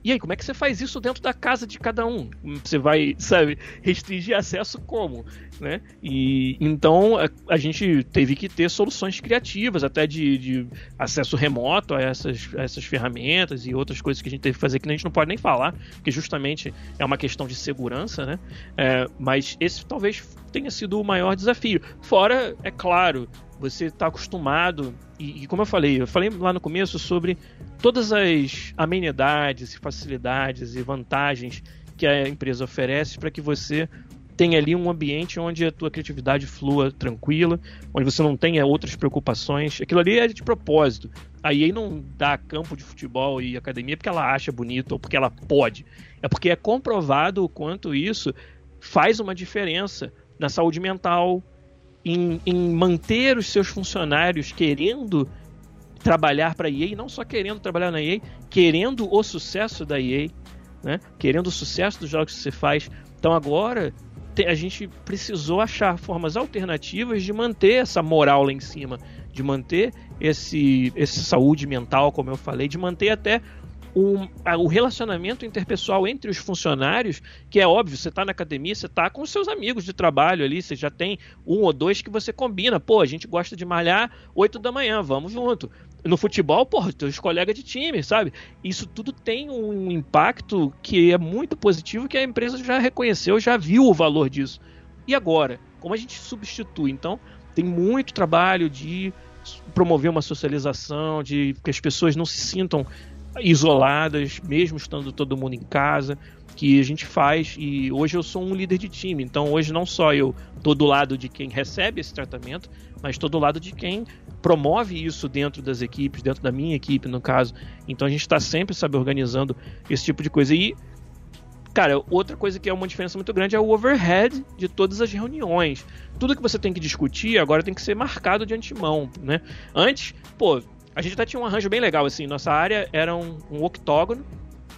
C: E aí, como é que você faz isso dentro da casa de cada um? Você vai, sabe, restringir acesso como, né? E então a, a gente teve que ter soluções criativas, até de, de acesso remoto a essas, a essas ferramentas e outras coisas que a gente teve que fazer que a gente não pode nem falar, porque justamente é uma questão de segurança, né? É, mas esse talvez tenha sido o maior desafio. Fora, é claro, você está acostumado, e, e, como eu falei, eu falei lá no começo sobre todas as amenidades, facilidades e vantagens que a empresa oferece para que você tenha ali um ambiente onde a tua criatividade flua tranquila, onde você não tenha outras preocupações. Aquilo ali é de propósito. A EA não dá campo de futebol e academia porque ela acha bonito ou porque ela pode. É porque é comprovado o quanto isso faz uma diferença na saúde mental, em, em manter os seus funcionários querendo trabalhar para a EA, não só querendo trabalhar na EA, querendo o sucesso da EA, né? querendo o sucesso dos jogos que você faz. Então agora a gente precisou achar formas alternativas de manter essa moral lá em cima, de manter esse, esse saúde mental, como eu falei, de manter até um, o relacionamento interpessoal entre os funcionários, que é óbvio, você está na academia, você está com os seus amigos de trabalho ali, você já tem um ou dois que você combina. Pô, a gente gosta de malhar 8 da manhã, vamos junto. No futebol, pô, teus colegas de time, sabe? Isso tudo tem um impacto que é muito positivo, que a empresa já reconheceu, já viu o valor disso. E agora? Como a gente substitui? Então, tem muito trabalho de promover uma socialização, de que as pessoas não se sintam isoladas, mesmo estando todo mundo em casa, que a gente faz. E hoje eu sou um líder de time, então hoje não só eu tô do lado de quem recebe esse tratamento, mas estou do lado de quem promove isso dentro das equipes, dentro da minha equipe, no caso. Então a gente está sempre, sabe, organizando esse tipo de coisa. E, cara, outra coisa que é uma diferença muito grande é o overhead de todas as reuniões. Tudo que você tem que discutir agora tem que ser marcado de antemão, né? Antes, pô, a gente até tinha um arranjo bem legal, assim. Nossa área era um, um octógono.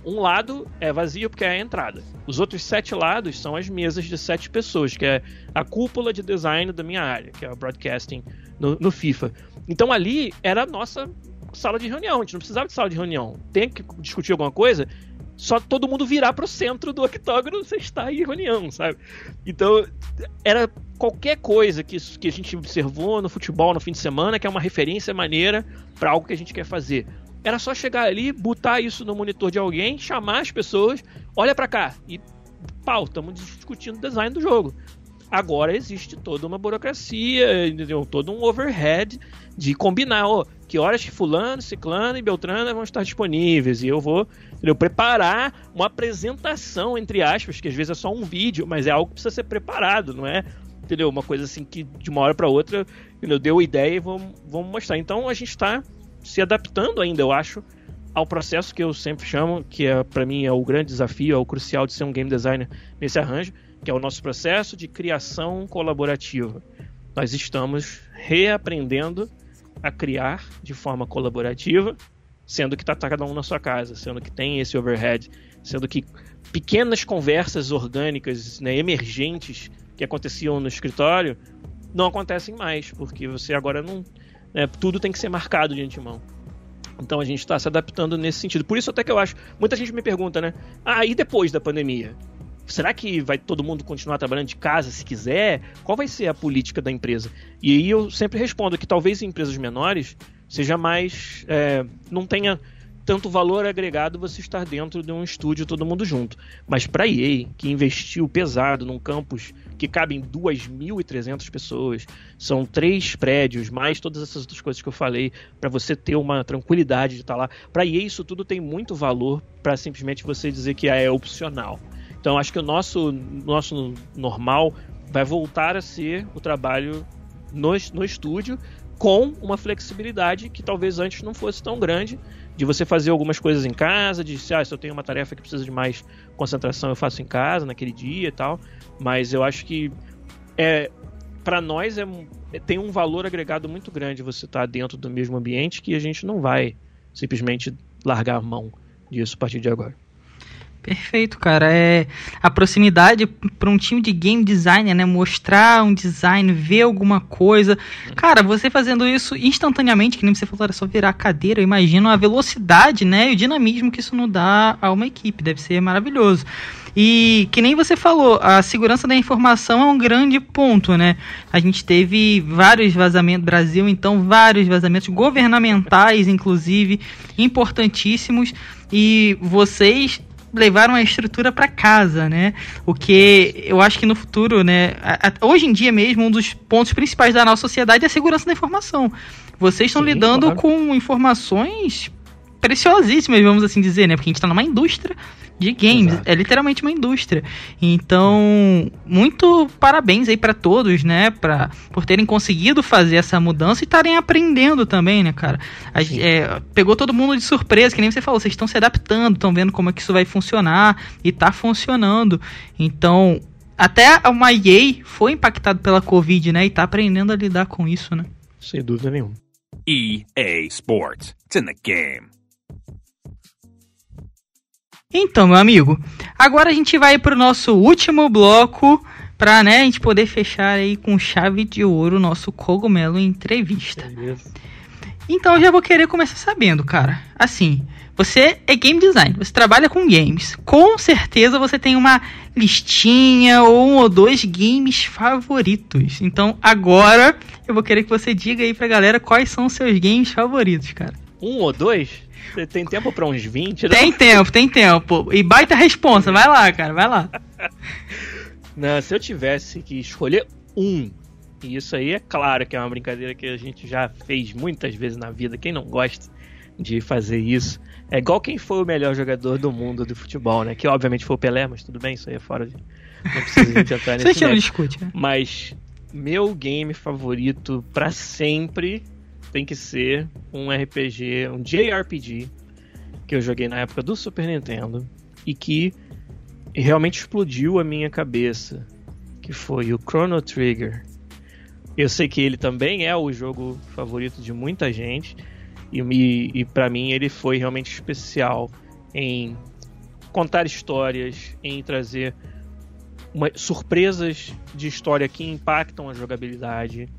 C: Um lado é vazio porque é a entrada. Os outros sete lados são as mesas de sete pessoas, que é a cúpula de design da minha área, que é o broadcasting no, no FIFA. Então ali era a nossa sala de reunião. A gente não precisava de sala de reunião. Tem que discutir alguma coisa, só todo mundo virar pro centro do octógono, você está em reunião, sabe? Então, era qualquer coisa que, que a gente observou no futebol no fim de semana, que é uma referência maneira para algo que a gente quer fazer. Era só chegar ali, botar isso no monitor de alguém, chamar as pessoas, olha para cá e pau, estamos discutindo o design do jogo. Agora existe toda uma burocracia, entendeu? todo um overhead de combinar, ó, que horas que fulano, ciclano e beltrano vão estar disponíveis e eu vou entendeu? preparar uma apresentação, entre aspas, que às vezes é só um vídeo, mas é algo que precisa ser preparado, não é entendeu? Uma coisa assim que de uma hora para outra entendeu? deu ideia e vamos, vamos mostrar. Então a gente está se adaptando ainda, eu acho, ao processo que eu sempre chamo, que é para mim é o grande desafio, é o crucial de ser um game designer nesse arranjo, que é o nosso processo de criação colaborativa. Nós estamos reaprendendo a criar de forma colaborativa, sendo que está cada um na sua casa, sendo que tem esse overhead, sendo que pequenas conversas orgânicas, né, emergentes que aconteciam no escritório não acontecem mais, porque você agora não. Né, tudo tem que ser marcado de antemão. Então a gente está se adaptando nesse sentido. Por isso até que eu acho. Muita gente me pergunta, né? Ah, e depois da pandemia? Será que vai todo mundo continuar trabalhando de casa se quiser? Qual vai ser a política da empresa? E aí eu sempre respondo que talvez em empresas menores seja mais. É, não tenha tanto valor agregado você estar dentro de um estúdio todo mundo junto. Mas para a EA, que investiu pesado num campus que cabem 2.300 pessoas, são três prédios, mais todas essas outras coisas que eu falei, para você ter uma tranquilidade de estar lá. Para a EA, isso tudo tem muito valor para simplesmente você dizer que é opcional. Então acho que o nosso, nosso normal vai voltar a ser o trabalho no, no estúdio com uma flexibilidade que talvez antes não fosse tão grande de você fazer algumas coisas em casa, de se, ah, se eu tenho uma tarefa que precisa de mais concentração, eu faço em casa naquele dia e tal. Mas eu acho que é para nós é tem um valor agregado muito grande você estar tá dentro do mesmo ambiente que a gente não vai simplesmente largar a mão disso a partir de agora.
A: Perfeito, cara. É a proximidade para um time de game designer, né? Mostrar um design, ver alguma coisa. Cara, você fazendo isso instantaneamente, que nem você falou, era só virar a cadeira. Eu imagino a velocidade, né? E o dinamismo que isso não dá a uma equipe. Deve ser maravilhoso. E que nem você falou, a segurança da informação é um grande ponto, né? A gente teve vários vazamentos, Brasil, então, vários vazamentos governamentais, inclusive, importantíssimos. E vocês levaram a estrutura para casa, né? O que eu acho que no futuro, né? A, a, hoje em dia mesmo, um dos pontos principais da nossa sociedade é a segurança da informação. Vocês estão lidando claro. com informações preciosíssimas, vamos assim dizer, né? Porque a gente está numa indústria de games, Exato. é literalmente uma indústria. Então, muito parabéns aí para todos, né, pra, por terem conseguido fazer essa mudança e estarem aprendendo também, né, cara. A, é, pegou todo mundo de surpresa, que nem você falou, vocês estão se adaptando, estão vendo como é que isso vai funcionar e tá funcionando. Então, até uma EA foi impactado pela Covid, né, e tá aprendendo a lidar com isso, né.
C: Sem dúvida nenhuma.
B: EA Sports. It's in the game.
A: Então, meu amigo, agora a gente vai para o nosso último bloco para né, a gente poder fechar aí com chave de ouro o nosso cogumelo entrevista. Então eu já vou querer começar sabendo, cara. Assim, você é game design, você trabalha com games. Com certeza você tem uma listinha ou um ou dois games favoritos. Então agora eu vou querer que você diga aí pra galera quais são os seus games favoritos, cara.
C: Um ou dois? Tem tempo pra uns 20?
A: Não? Tem tempo, tem tempo. E baita responsa, vai lá, cara, vai lá.
C: Não, se eu tivesse que escolher um, e isso aí é claro que é uma brincadeira que a gente já fez muitas vezes na vida, quem não gosta de fazer isso. É igual quem foi o melhor jogador do mundo de futebol, né? Que obviamente foi o Pelé, mas tudo bem, isso aí é fora de. Não precisa entrar nesse
A: Isso não discute, né?
C: Mas meu game favorito para sempre tem que ser um RPG, um JRPG que eu joguei na época do Super Nintendo e que realmente explodiu a minha cabeça, que foi o Chrono Trigger. Eu sei que ele também é o jogo favorito de muita gente e, e, para mim ele foi realmente especial em contar histórias, em trazer uma, surpresas de história que impactam a jogabilidade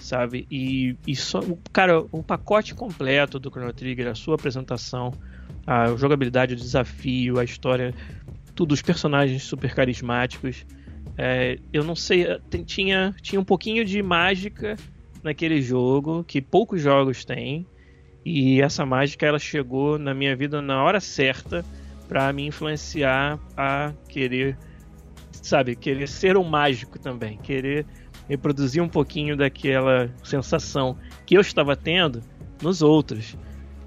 C: sabe? E, e só, cara, o pacote completo do Chrono Trigger, a sua apresentação, a jogabilidade, o desafio, a história, tudo, os personagens super carismáticos. É, eu não sei, tinha, tinha um pouquinho de mágica naquele jogo que poucos jogos têm. E essa mágica ela chegou na minha vida na hora certa para me influenciar a querer, sabe, querer ser um mágico também, querer reproduzir um pouquinho daquela sensação que eu estava tendo nos outros.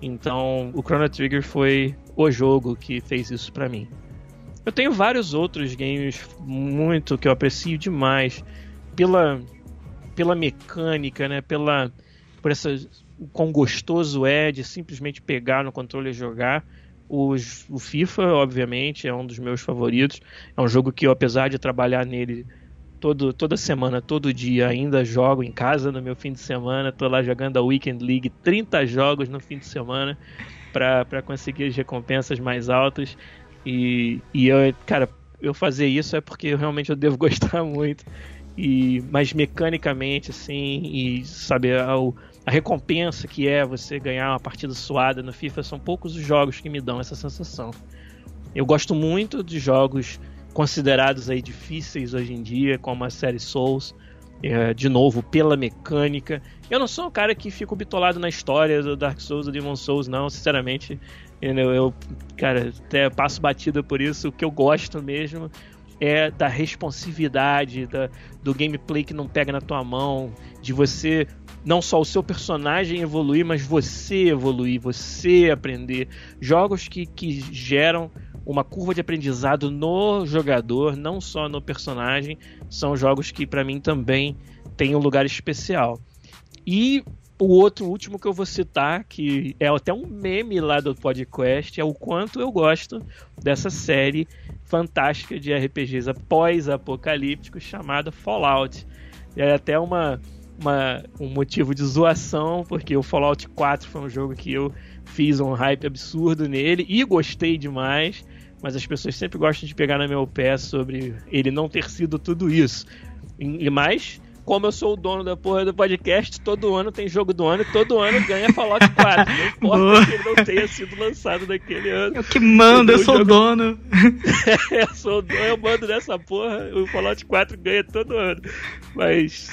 C: Então, o Chrono Trigger foi o jogo que fez isso para mim. Eu tenho vários outros games muito que eu aprecio demais pela pela mecânica, né, pela por essa o quão gostoso é de simplesmente pegar no controle e jogar. O, o FIFA, obviamente, é um dos meus favoritos. É um jogo que apesar de trabalhar nele todo, toda semana, todo dia, ainda jogo em casa no meu fim de semana. Tô lá jogando a Weekend League, 30 jogos no fim de semana para conseguir as recompensas mais altas. E, e eu, cara, eu fazer isso é porque eu, realmente eu devo gostar muito. E, mas mecanicamente, assim, e saber a, a recompensa que é você ganhar uma partida suada no FIFA, são poucos os jogos que me dão essa sensação. Eu gosto muito de jogos considerados aí difíceis hoje em dia, como a série Souls, é, de novo, pela mecânica. Eu não sou um cara que fica bitolado na história do Dark Souls, do Demon Souls, não, sinceramente. Eu, eu, cara, até passo batida por isso. O que eu gosto mesmo é da responsividade, da, do gameplay que não pega na tua mão, de você não só o seu personagem evoluir, mas você evoluir, você aprender. Jogos que, que geram uma curva de aprendizado no jogador, não só no personagem, são jogos que para mim também têm um lugar especial. E o outro, o último que eu vou citar, que é até um meme lá do podcast, é o quanto eu gosto dessa série fantástica de RPGs pós-apocalípticos chamada Fallout. É até uma uma, um motivo de zoação, porque o Fallout 4 foi um jogo que eu fiz um hype absurdo nele e gostei demais, mas as pessoas sempre gostam de pegar no meu pé sobre ele não ter sido tudo isso. E mais, como eu sou o dono da porra do podcast, todo ano tem jogo do ano e todo ano ganha Fallout 4. Não importa que ele não tenha sido lançado naquele ano.
A: Eu que mando, eu sou o dono.
C: eu sou o dono, eu mando nessa porra. O Fallout 4 ganha todo ano. Mas,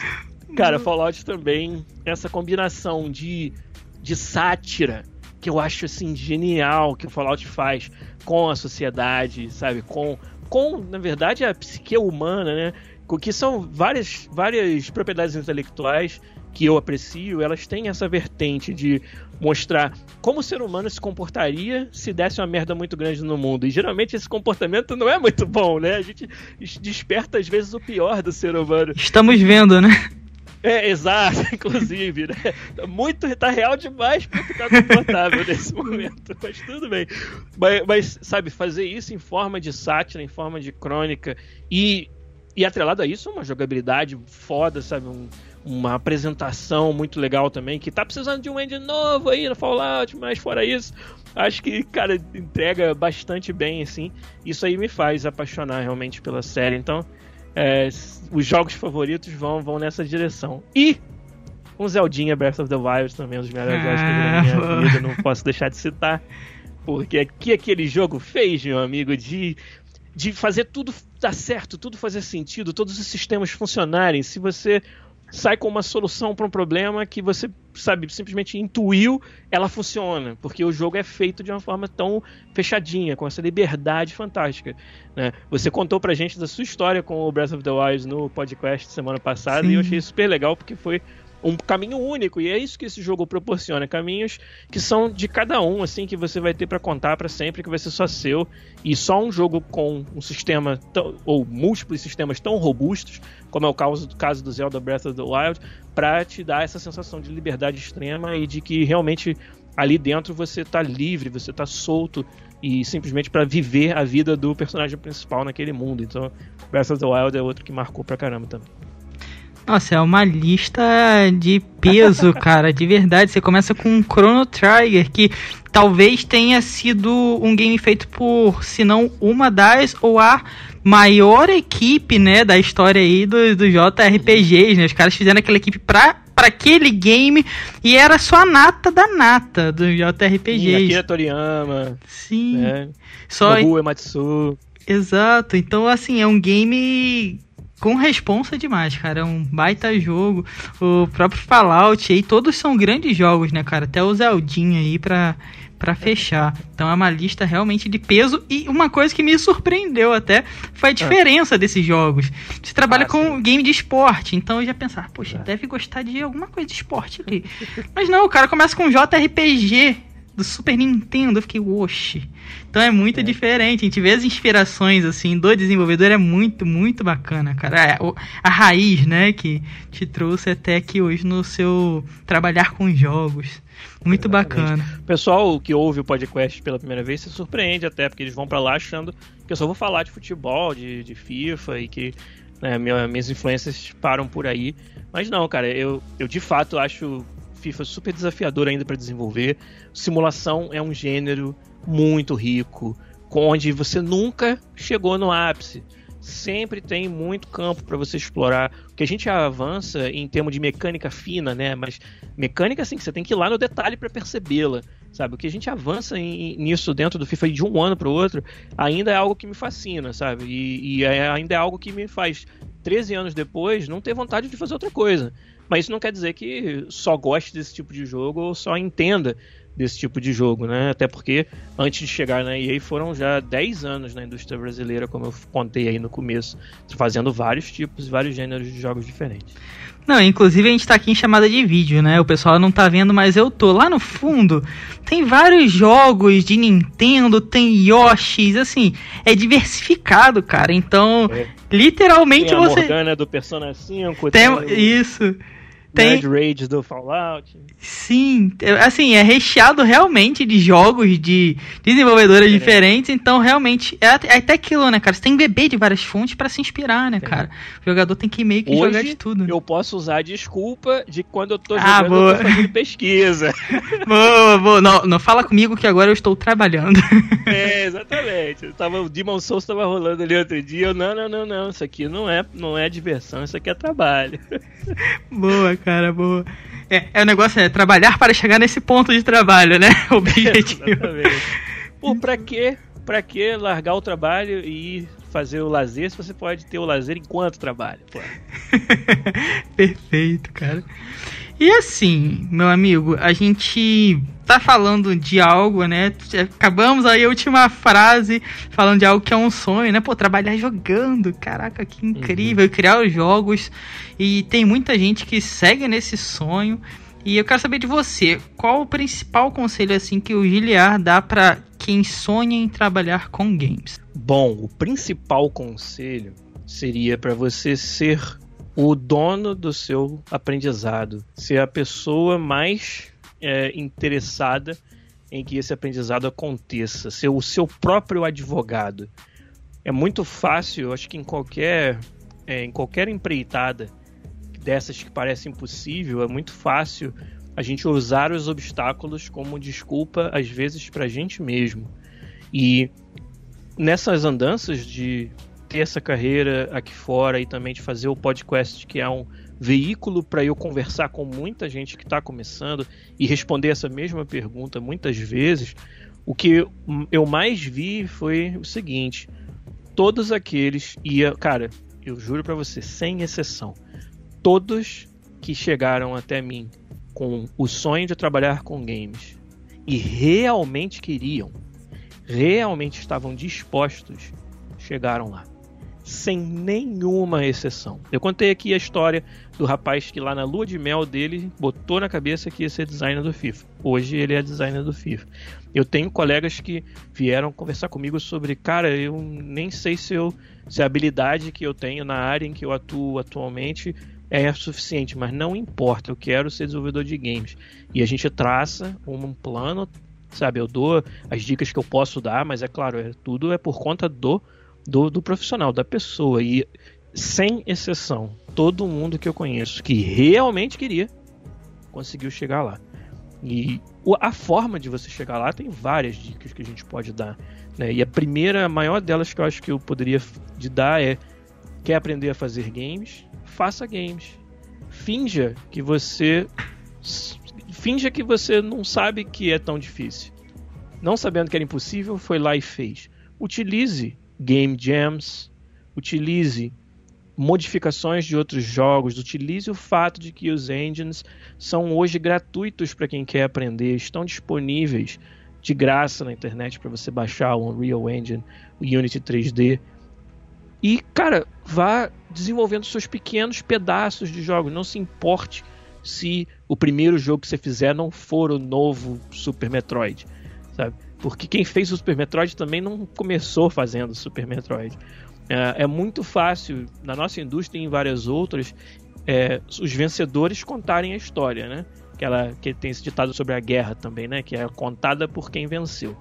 C: cara, Fallout também, essa combinação de, de sátira que eu acho assim genial que o Fallout faz com a sociedade, sabe? Com, com na verdade, a psique humana, né? Que são várias, várias propriedades intelectuais que eu aprecio, elas têm essa vertente de mostrar como o ser humano se comportaria se desse uma merda muito grande no mundo. E geralmente esse comportamento não é muito bom, né? A gente desperta às vezes o pior do ser humano.
A: Estamos vendo, né?
C: É, exato, inclusive, né? Tá muito, tá real demais pra ficar confortável nesse momento, mas tudo bem. Mas, mas, sabe, fazer isso em forma de sátira, em forma de crônica, e, e atrelado a isso, uma jogabilidade foda, sabe, um, uma apresentação muito legal também, que tá precisando de um engine novo aí no Fallout, mas fora isso, acho que, cara, entrega bastante bem, assim. Isso aí me faz apaixonar realmente pela série, então é, os jogos favoritos vão, vão nessa direção. E um Zeldinha Breath of the Wild também, um dos melhores jogos que eu na minha vida, não posso deixar de citar. Porque aqui aquele jogo fez, meu amigo, de, de fazer tudo dar certo, tudo fazer sentido, todos os sistemas funcionarem. Se você sai com uma solução para um problema que você, sabe, simplesmente intuiu, ela funciona, porque o jogo é feito de uma forma tão fechadinha, com essa liberdade fantástica. Né? Você contou pra gente da sua história com o Breath of the Wild no podcast semana passada Sim. e eu achei super legal porque foi um caminho único e é isso que esse jogo proporciona caminhos que são de cada um assim que você vai ter para contar para sempre que vai ser só seu e só um jogo com um sistema tão, ou múltiplos sistemas tão robustos como é o caso, caso do Zelda Breath of the Wild para te dar essa sensação de liberdade extrema e de que realmente ali dentro você tá livre você tá solto e simplesmente para viver a vida do personagem principal naquele mundo. Então Breath of the Wild é outro que marcou pra caramba também
A: nossa, é uma lista de peso, cara, de verdade. Você começa com Chrono Trigger, que talvez tenha sido um game feito por, se não uma das ou a maior equipe, né, da história aí dos do JRPGs, né? Os caras fizeram aquela equipe pra, pra aquele game e era só a nata da nata do JRPGs. Sim,
C: Akira Toriyama.
A: Sim.
C: Né? Só Nobu Ematsu.
A: Exato. Então, assim, é um game com responsa demais, cara. É um baita jogo. O próprio Fallout aí, todos são grandes jogos, né, cara? Até o Zeldinha aí pra, pra fechar. Então é uma lista realmente de peso. E uma coisa que me surpreendeu até foi a diferença desses jogos. Você trabalha ah, com sim. game de esporte, então eu já pensava, poxa, é. deve gostar de alguma coisa de esporte aqui. Mas não, o cara começa com JRPG do Super Nintendo. Eu fiquei, oxe. Então é muito é. diferente. A gente vê as inspirações, assim, do desenvolvedor. É muito, muito bacana, cara. É, a, a raiz, né, que te trouxe até aqui hoje no seu trabalhar com jogos. Muito Exatamente. bacana.
C: O pessoal que ouve o podcast pela primeira vez se surpreende até, porque eles vão para lá achando que eu só vou falar de futebol, de, de FIFA e que né, minhas influências param por aí. Mas não, cara, eu, eu de fato acho FIFA super desafiador ainda para desenvolver. Simulação é um gênero muito rico, onde você nunca chegou no ápice. Sempre tem muito campo para você explorar. Que a gente avança em termos de mecânica fina, né? Mas mecânica assim que você tem que ir lá no detalhe para percebê-la, sabe? O que a gente avança em, nisso dentro do FIFA de um ano para o outro ainda é algo que me fascina, sabe? E, e é, ainda é algo que me faz 13 anos depois não ter vontade de fazer outra coisa. Mas isso não quer dizer que só goste desse tipo de jogo ou só entenda desse tipo de jogo, né? Até porque antes de chegar na EA foram já 10 anos na indústria brasileira, como eu contei aí no começo, fazendo vários tipos, vários gêneros de jogos diferentes.
A: Não, inclusive a gente tá aqui em chamada de vídeo, né? O pessoal não tá vendo, mas eu tô. Lá no fundo tem vários jogos de Nintendo, tem Yoshis, assim, é diversificado, cara. Então, é. literalmente
C: tem a
A: você.
C: Morgana do Persona 5,
A: tem... tem... Isso. Tem...
C: Nerd Rage do Fallout.
A: Sim, é, assim, é recheado realmente de jogos de desenvolvedoras
C: É.
A: diferentes, então realmente é até é até aquilo, né, cara? Você tem que beber de várias fontes pra se inspirar, né,
C: Tem.
A: cara? O jogador tem que meio que
C: Hoje,
A: jogar de tudo. né?
C: Eu posso usar a desculpa de quando eu tô
A: Ah,
C: jogando,
A: boa.
C: eu tô fazendo pesquisa.
A: Boa, boa. Não, não fala comigo que agora eu estou trabalhando.
C: é, exatamente. Eu tava, o Demon Souls tava rolando ali outro dia. Eu, não, não, não, não. Isso aqui não é, não é diversão, isso aqui é trabalho.
A: boa, cara, boa. É, é o negócio é trabalhar para chegar nesse ponto de trabalho, né? O objetivo.
C: Exatamente. Pô, pra quê? Pra que largar o trabalho e ir fazer o lazer se você pode ter o lazer enquanto trabalha? Pô.
A: Perfeito, cara. E assim, meu amigo, a gente tá falando de algo, né? Acabamos aí a última frase falando de algo que é um sonho, né? Pô, trabalhar jogando, caraca, que incrível, criar os jogos. E tem muita gente que segue nesse sonho. E eu quero saber de você, qual o principal conselho assim que o Giliar dá pra quem sonha em trabalhar com games?
C: Bom, o principal conselho seria para você ser o dono do seu aprendizado, ser a pessoa mais é, interessada em que esse aprendizado aconteça, ser o seu próprio advogado. É muito fácil, acho que em qualquer, é, em qualquer empreitada dessas que parece impossível, é muito fácil a gente usar os obstáculos como desculpa, às vezes, para a gente mesmo. E nessas andanças de ter essa carreira aqui fora e também de fazer o podcast, que é um veículo para eu conversar com muita gente que está começando e responder essa mesma pergunta muitas vezes, o que eu mais vi foi o seguinte: todos aqueles ia, cara, eu juro para você, sem exceção, todos que chegaram até mim com o sonho de trabalhar com games e realmente queriam, realmente estavam dispostos, chegaram lá. Sem nenhuma exceção. Eu contei aqui a história do rapaz que lá na lua de mel dele botou na cabeça que ia ser designer do FIFA. Hoje ele é designer do FIFA. Eu tenho colegas que vieram conversar comigo sobre, cara, eu nem sei se, eu, se a habilidade que eu tenho na área em que eu atuo atualmente é suficiente, mas não importa, eu quero ser desenvolvedor de games. E a gente traça um plano, sabe? Eu dou as dicas que eu posso dar, mas é claro, é, tudo é por conta do, do, do profissional, da pessoa. E sem exceção, todo mundo que eu conheço que realmente queria conseguiu chegar lá. E a forma de você chegar lá tem várias dicas que a gente pode dar. Né? E a primeira, a maior delas que eu acho que eu poderia de dar é: quer aprender a fazer games? Faça games. Finja que você. Finja que você não sabe que é tão difícil. Não sabendo que era impossível, foi lá e fez. Utilize game jams, utilize modificações de outros jogos, utilize o fato de que os engines são hoje gratuitos para quem quer aprender, estão disponíveis de graça na internet para você baixar o Unreal Engine, o Unity 3D. E, cara, vá desenvolvendo seus pequenos pedaços de jogos. Não se importe se o primeiro jogo que você fizer não for o novo Super Metroid, sabe? Porque quem fez o Super Metroid também não começou fazendo Super Metroid. É, é muito fácil, na nossa indústria e em várias outras, é, os vencedores contarem a história, né? Aquela que tem esse ditado sobre a guerra também, né? Que é contada por quem venceu.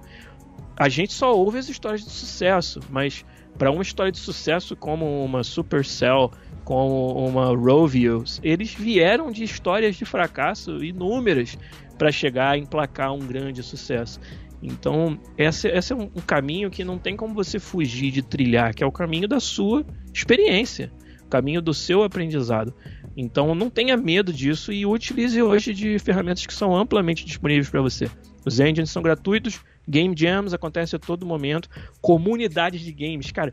C: A gente só ouve as histórias de sucesso, mas para uma história de sucesso como uma Supercell, como uma Rovios, eles vieram de histórias de fracasso inúmeras para chegar a emplacar um grande sucesso. Então, esse, esse é um, um, caminho que não tem como você fugir de trilhar, que é o caminho da sua experiência, o caminho do seu aprendizado. Então, não tenha medo disso e utilize hoje de ferramentas que são amplamente disponíveis para você. Os engines são gratuitos, game jams acontecem a todo momento, comunidades de games, cara,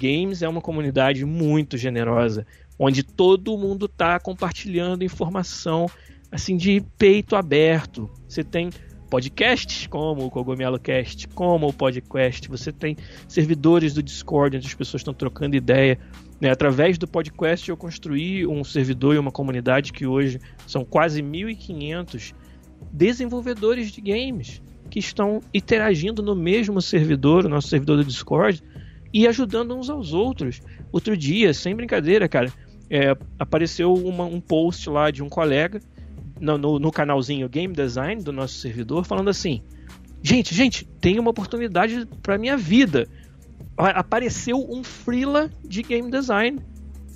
C: games é uma comunidade muito generosa, onde todo mundo está compartilhando informação assim de peito aberto. Você tem podcasts como o Cogumelo Cast, como o podcast, você tem servidores do Discord onde as pessoas estão trocando ideia. Né? Através do podcast eu construí um servidor e uma comunidade que hoje são quase 1.500 desenvolvedores de games que estão interagindo no mesmo servidor, o nosso servidor do Discord, e ajudando uns aos outros. Outro dia, sem brincadeira, cara, é, apareceu uma, um post lá de um colega no, no, no, canalzinho Game Design do nosso servidor falando assim: gente, gente, tem uma oportunidade para minha vida. Apareceu um freela de game design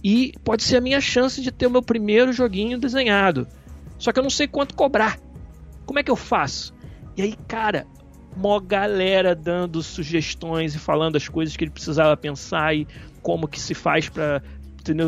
C: e pode ser a minha chance de ter o meu primeiro joguinho desenhado. Só que eu não sei quanto cobrar. Como é que eu faço? E aí, cara, mó galera dando sugestões e falando as coisas que ele precisava pensar e como que se faz para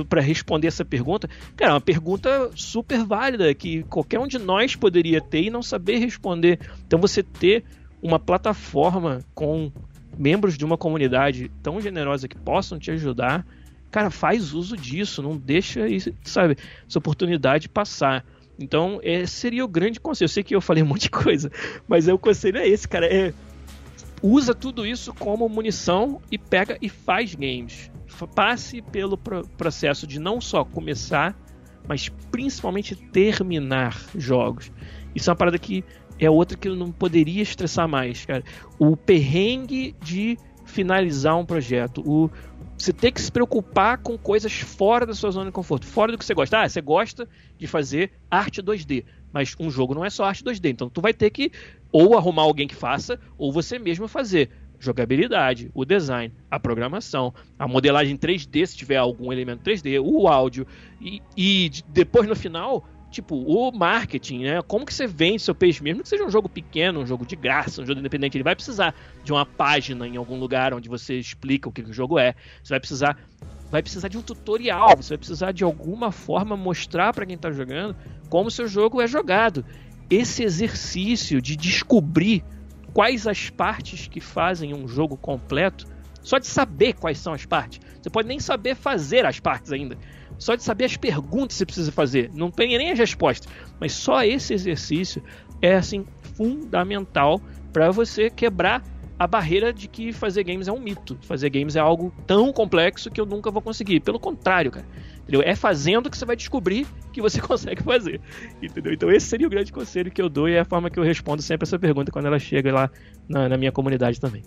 C: para responder essa pergunta. Cara, é uma pergunta super válida que qualquer um de nós poderia ter e não saber responder. Então você ter uma plataforma com membros de uma comunidade tão generosa que possam te ajudar, cara, faz uso disso, não deixa isso, sabe, essa oportunidade passar. Então, esse seria o grande conselho. Eu sei que eu falei um monte de coisa, mas é, o conselho é esse, cara. É, usa tudo isso como munição e pega e faz games. Passe pelo processo de não só começar, mas principalmente terminar jogos. Isso é uma parada que é outra que eu não poderia estressar mais, cara. O perrengue de finalizar um projeto, o você ter que se preocupar com coisas fora da sua zona de conforto, fora do que você gosta. Ah, você gosta de fazer arte 2D, mas um jogo não é só arte 2D, então tu vai ter que ou arrumar alguém que faça, ou você mesmo fazer. Jogabilidade, o design, a programação, a modelagem 3D, se tiver algum elemento 3D, o áudio, e, e depois no final tipo, o marketing, né? Como que você vende seu peixe, mesmo? Que seja um jogo pequeno, um jogo de graça, um jogo independente, ele vai precisar de uma página em algum lugar onde você explica o que, que o jogo é. Você vai precisar vai precisar de um tutorial, você vai precisar de alguma forma mostrar para quem está jogando como seu jogo é jogado. Esse exercício de descobrir quais as partes que fazem um jogo completo, só de saber quais são as partes. Você pode nem saber fazer as partes ainda, só de saber as perguntas que você precisa fazer. Não tem nem as respostas. Mas só esse exercício é assim fundamental para você quebrar a barreira de que fazer games é um mito. Fazer games é algo tão complexo que eu nunca vou conseguir. Pelo contrário, cara. Entendeu? É fazendo que você vai descobrir que você consegue fazer. Entendeu? Então esse seria o grande conselho que eu dou e é a forma que eu respondo sempre essa pergunta quando ela chega lá na, na minha comunidade também.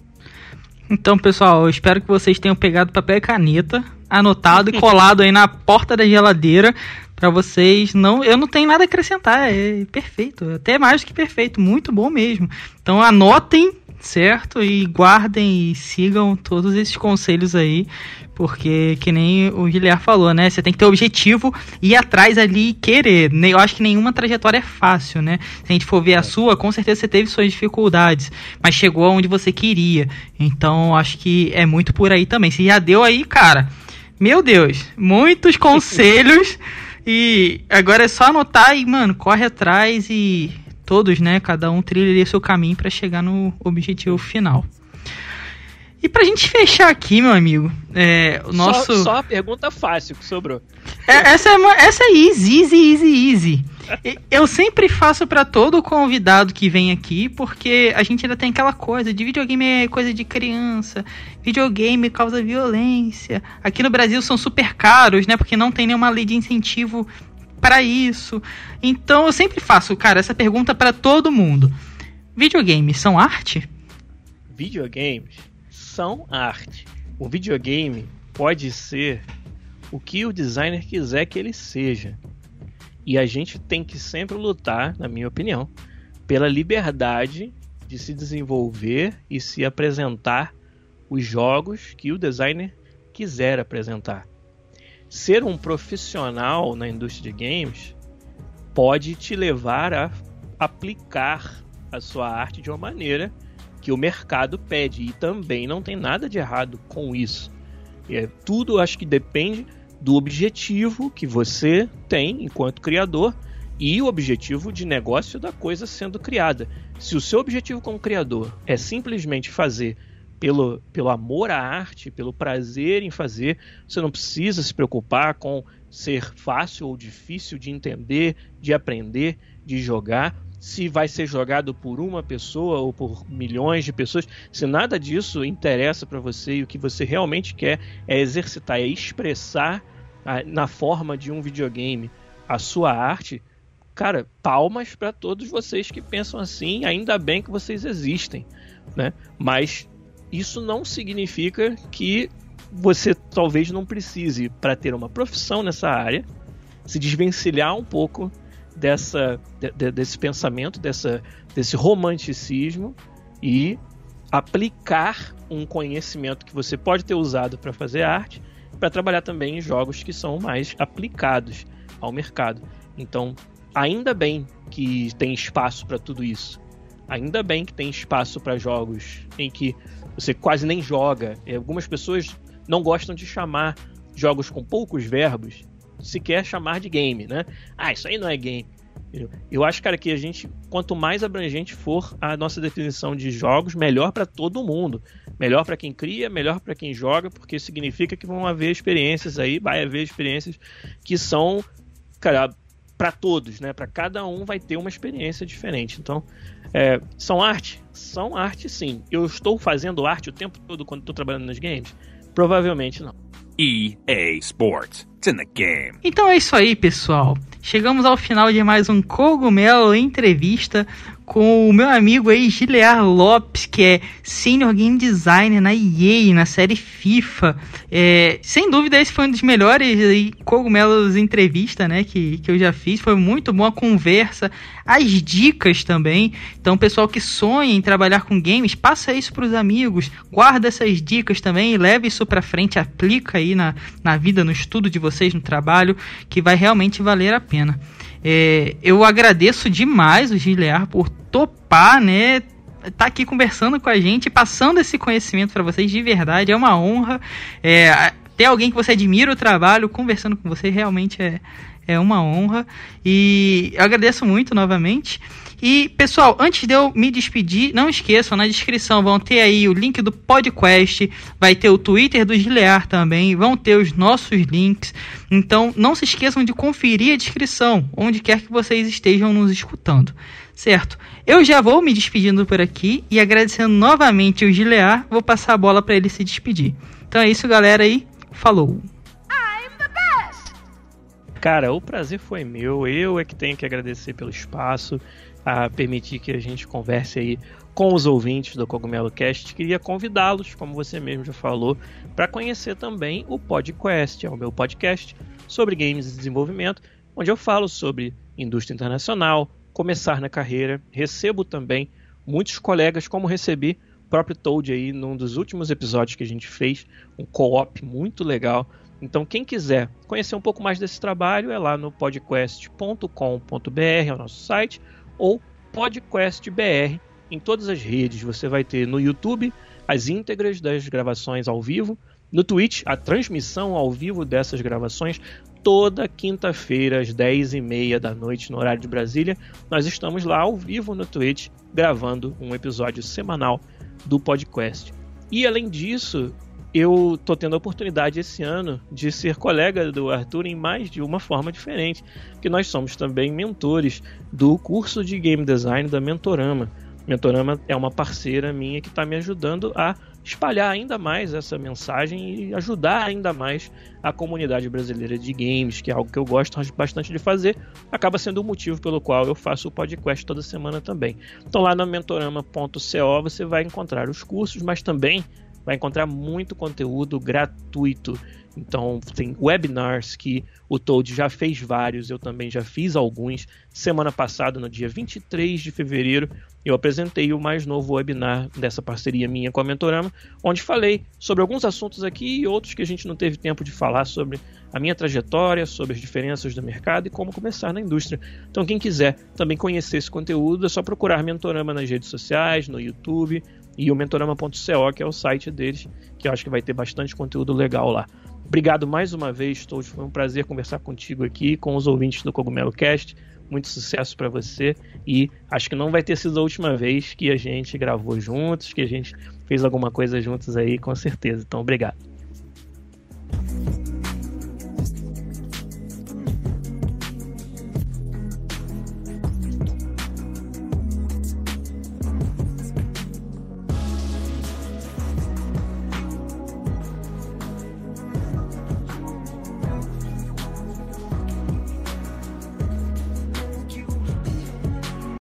A: Então, pessoal, eu espero que vocês tenham pegado papel e caneta, anotado e colado aí na porta da geladeira para vocês não, eu não tenho nada a acrescentar, é perfeito, até mais do que perfeito, muito bom mesmo. Então anotem, certo? E guardem e sigam todos esses conselhos aí porque, que nem o Guilherme falou, né? Você tem que ter objetivo e ir atrás ali e querer. Eu acho que nenhuma trajetória é fácil, né? Se a gente for ver a sua, com certeza você teve suas dificuldades, mas chegou aonde você queria. Então, acho que é muito por aí também. Se já deu aí, cara, meu Deus, muitos conselhos. e agora é só anotar e, mano, corre atrás e todos, né? Cada um trilha seu caminho para chegar no objetivo final. E pra gente fechar aqui, meu amigo, é, o nosso.
C: Só, só a pergunta fácil que sobrou.
A: É, essa, é, essa é easy, easy, easy, easy. Eu sempre faço para todo convidado que vem aqui, porque a gente ainda tem aquela coisa de videogame é coisa de criança, videogame causa violência. Aqui no Brasil são super caros, né? Porque não tem nenhuma lei de incentivo para isso. Então eu sempre faço, cara, essa pergunta para todo mundo. Videogames são arte?
C: Videogames são arte. O videogame pode ser o que o designer quiser que ele seja. E a gente tem que sempre lutar, na minha opinião, pela liberdade de se desenvolver e se apresentar os jogos que o designer quiser apresentar. Ser um profissional na indústria de games pode te levar a aplicar a sua arte de uma maneira que o mercado pede. E também não tem nada de errado com isso. É, tudo acho que depende do objetivo que você tem enquanto criador e o objetivo de negócio da coisa sendo criada. Se o seu objetivo como criador é simplesmente fazer pelo, pelo amor à arte, pelo prazer em fazer, você não precisa se preocupar com ser fácil ou difícil de entender, de aprender, de jogar se vai ser jogado por uma pessoa ou por milhões de pessoas, se nada disso interessa para você e o que você realmente quer é exercitar, é expressar na forma de um videogame a sua arte, cara, palmas para todos vocês que pensam assim, ainda bem que vocês existem, né? Mas isso não significa que você talvez não precise, para ter uma profissão nessa área, se desvencilhar um pouco dessa, de, desse pensamento, dessa, desse romanticismo e aplicar um conhecimento que você pode ter usado para fazer arte para trabalhar também em jogos que são mais aplicados ao mercado. Então, ainda bem que tem espaço para tudo isso. Ainda bem que tem espaço para jogos em que você quase nem joga. E algumas pessoas não gostam de chamar jogos com poucos verbos, sequer chamar de game, né? Ah, isso aí não é game. Eu acho, cara, que a gente, quanto mais abrangente for a nossa definição de jogos, melhor para todo mundo. Melhor para quem cria, melhor para quem joga, porque significa que vão haver experiências aí, vai haver experiências que são, cara, para todos, né? Para cada um vai ter uma experiência diferente. Então, é, são arte? São arte, sim. Eu estou fazendo arte o tempo todo quando estou trabalhando nos games? Provavelmente não.
B: EA Sports. It's in the game.
A: Então é isso aí, pessoal. Chegamos ao final de mais um Cogumelo Entrevista com o meu amigo aí, Gilear Lopes, que é Senior Game Designer na EA, na série FIFA. É, sem dúvida, esse foi um dos melhores aí, cogumelos entrevista, né, que, que eu já fiz. Foi muito boa a conversa, as dicas também. Então, pessoal que sonha em trabalhar com games, passa isso para os amigos, guarda essas dicas também, leve isso para frente, aplica aí na, na vida, no estudo de vocês, no trabalho, que vai realmente valer a pena. É, eu agradeço demais o Gilear por topar, né? Tá aqui conversando com a gente, passando esse conhecimento para vocês de verdade. É uma honra. É, ter alguém que você admira o trabalho conversando com você realmente é, é uma honra. E eu agradeço muito novamente. E, pessoal, antes de eu me despedir, não esqueçam, na descrição vão ter aí o link do podcast, vai ter o Twitter do Gilear também, vão ter os nossos links. Então, não se esqueçam de conferir a descrição, onde quer que vocês estejam nos escutando. Certo? Eu já vou me despedindo por aqui e agradecendo novamente o Gilear, vou passar a bola para ele se despedir. Então é isso, galera aí. Falou!
C: Cara, o prazer foi meu. Eu é que tenho que agradecer pelo espaço a permitir que a gente converse aí com os ouvintes do Cogumelo Cast. Queria convidá-los, como você mesmo já falou, para conhecer também o PodQuest, é o meu podcast sobre games e desenvolvimento, onde eu falo sobre indústria internacional, começar na carreira. Recebo também muitos colegas, como recebi o próprio Toad aí num dos últimos episódios que a gente fez, um co-op muito legal. Então, quem quiser conhecer um pouco mais desse trabalho, é lá no podcast.com.br, é o nosso site, ou PodQuestBR em todas as redes. Você vai ter no YouTube as íntegras das gravações ao vivo, no Twitch a transmissão ao vivo dessas gravações toda quinta-feira às 10h30 da noite no horário de Brasília. Nós estamos lá ao vivo no Twitch gravando um episódio semanal do podcast. E além disso, eu tô tendo a oportunidade esse ano de ser colega do Arthur em mais de uma forma diferente, que nós somos também mentores do curso de game design da Mentorama. Mentorama é uma parceira minha que está me ajudando a espalhar ainda mais essa mensagem e ajudar ainda mais a comunidade brasileira de games, que é algo que eu gosto bastante de fazer, acaba sendo o motivo pelo qual eu faço o podcast toda semana também. Então lá na mentorama.co você vai encontrar os cursos, mas também vai encontrar muito conteúdo gratuito. Então, tem webinars que o Toad já fez vários, eu também já fiz alguns. Semana passada, no dia 23 de fevereiro, eu apresentei o mais novo webinar dessa parceria minha com a Mentorama, onde falei sobre alguns assuntos aqui e outros que a gente não teve tempo de falar sobre a minha trajetória, sobre as diferenças do mercado e como começar na indústria. Então, quem quiser também conhecer esse conteúdo, é só procurar Mentorama nas redes sociais, no YouTube, e o mentorama.co, que é o site deles, que eu acho que vai ter bastante conteúdo legal lá. Obrigado mais uma vez, todos. Foi um prazer conversar contigo aqui, com os ouvintes do Cogumelo Cast. Muito sucesso para você e acho que não vai ter sido a última vez que a gente gravou juntos, que a gente fez alguma coisa juntos aí, com certeza. Então, obrigado.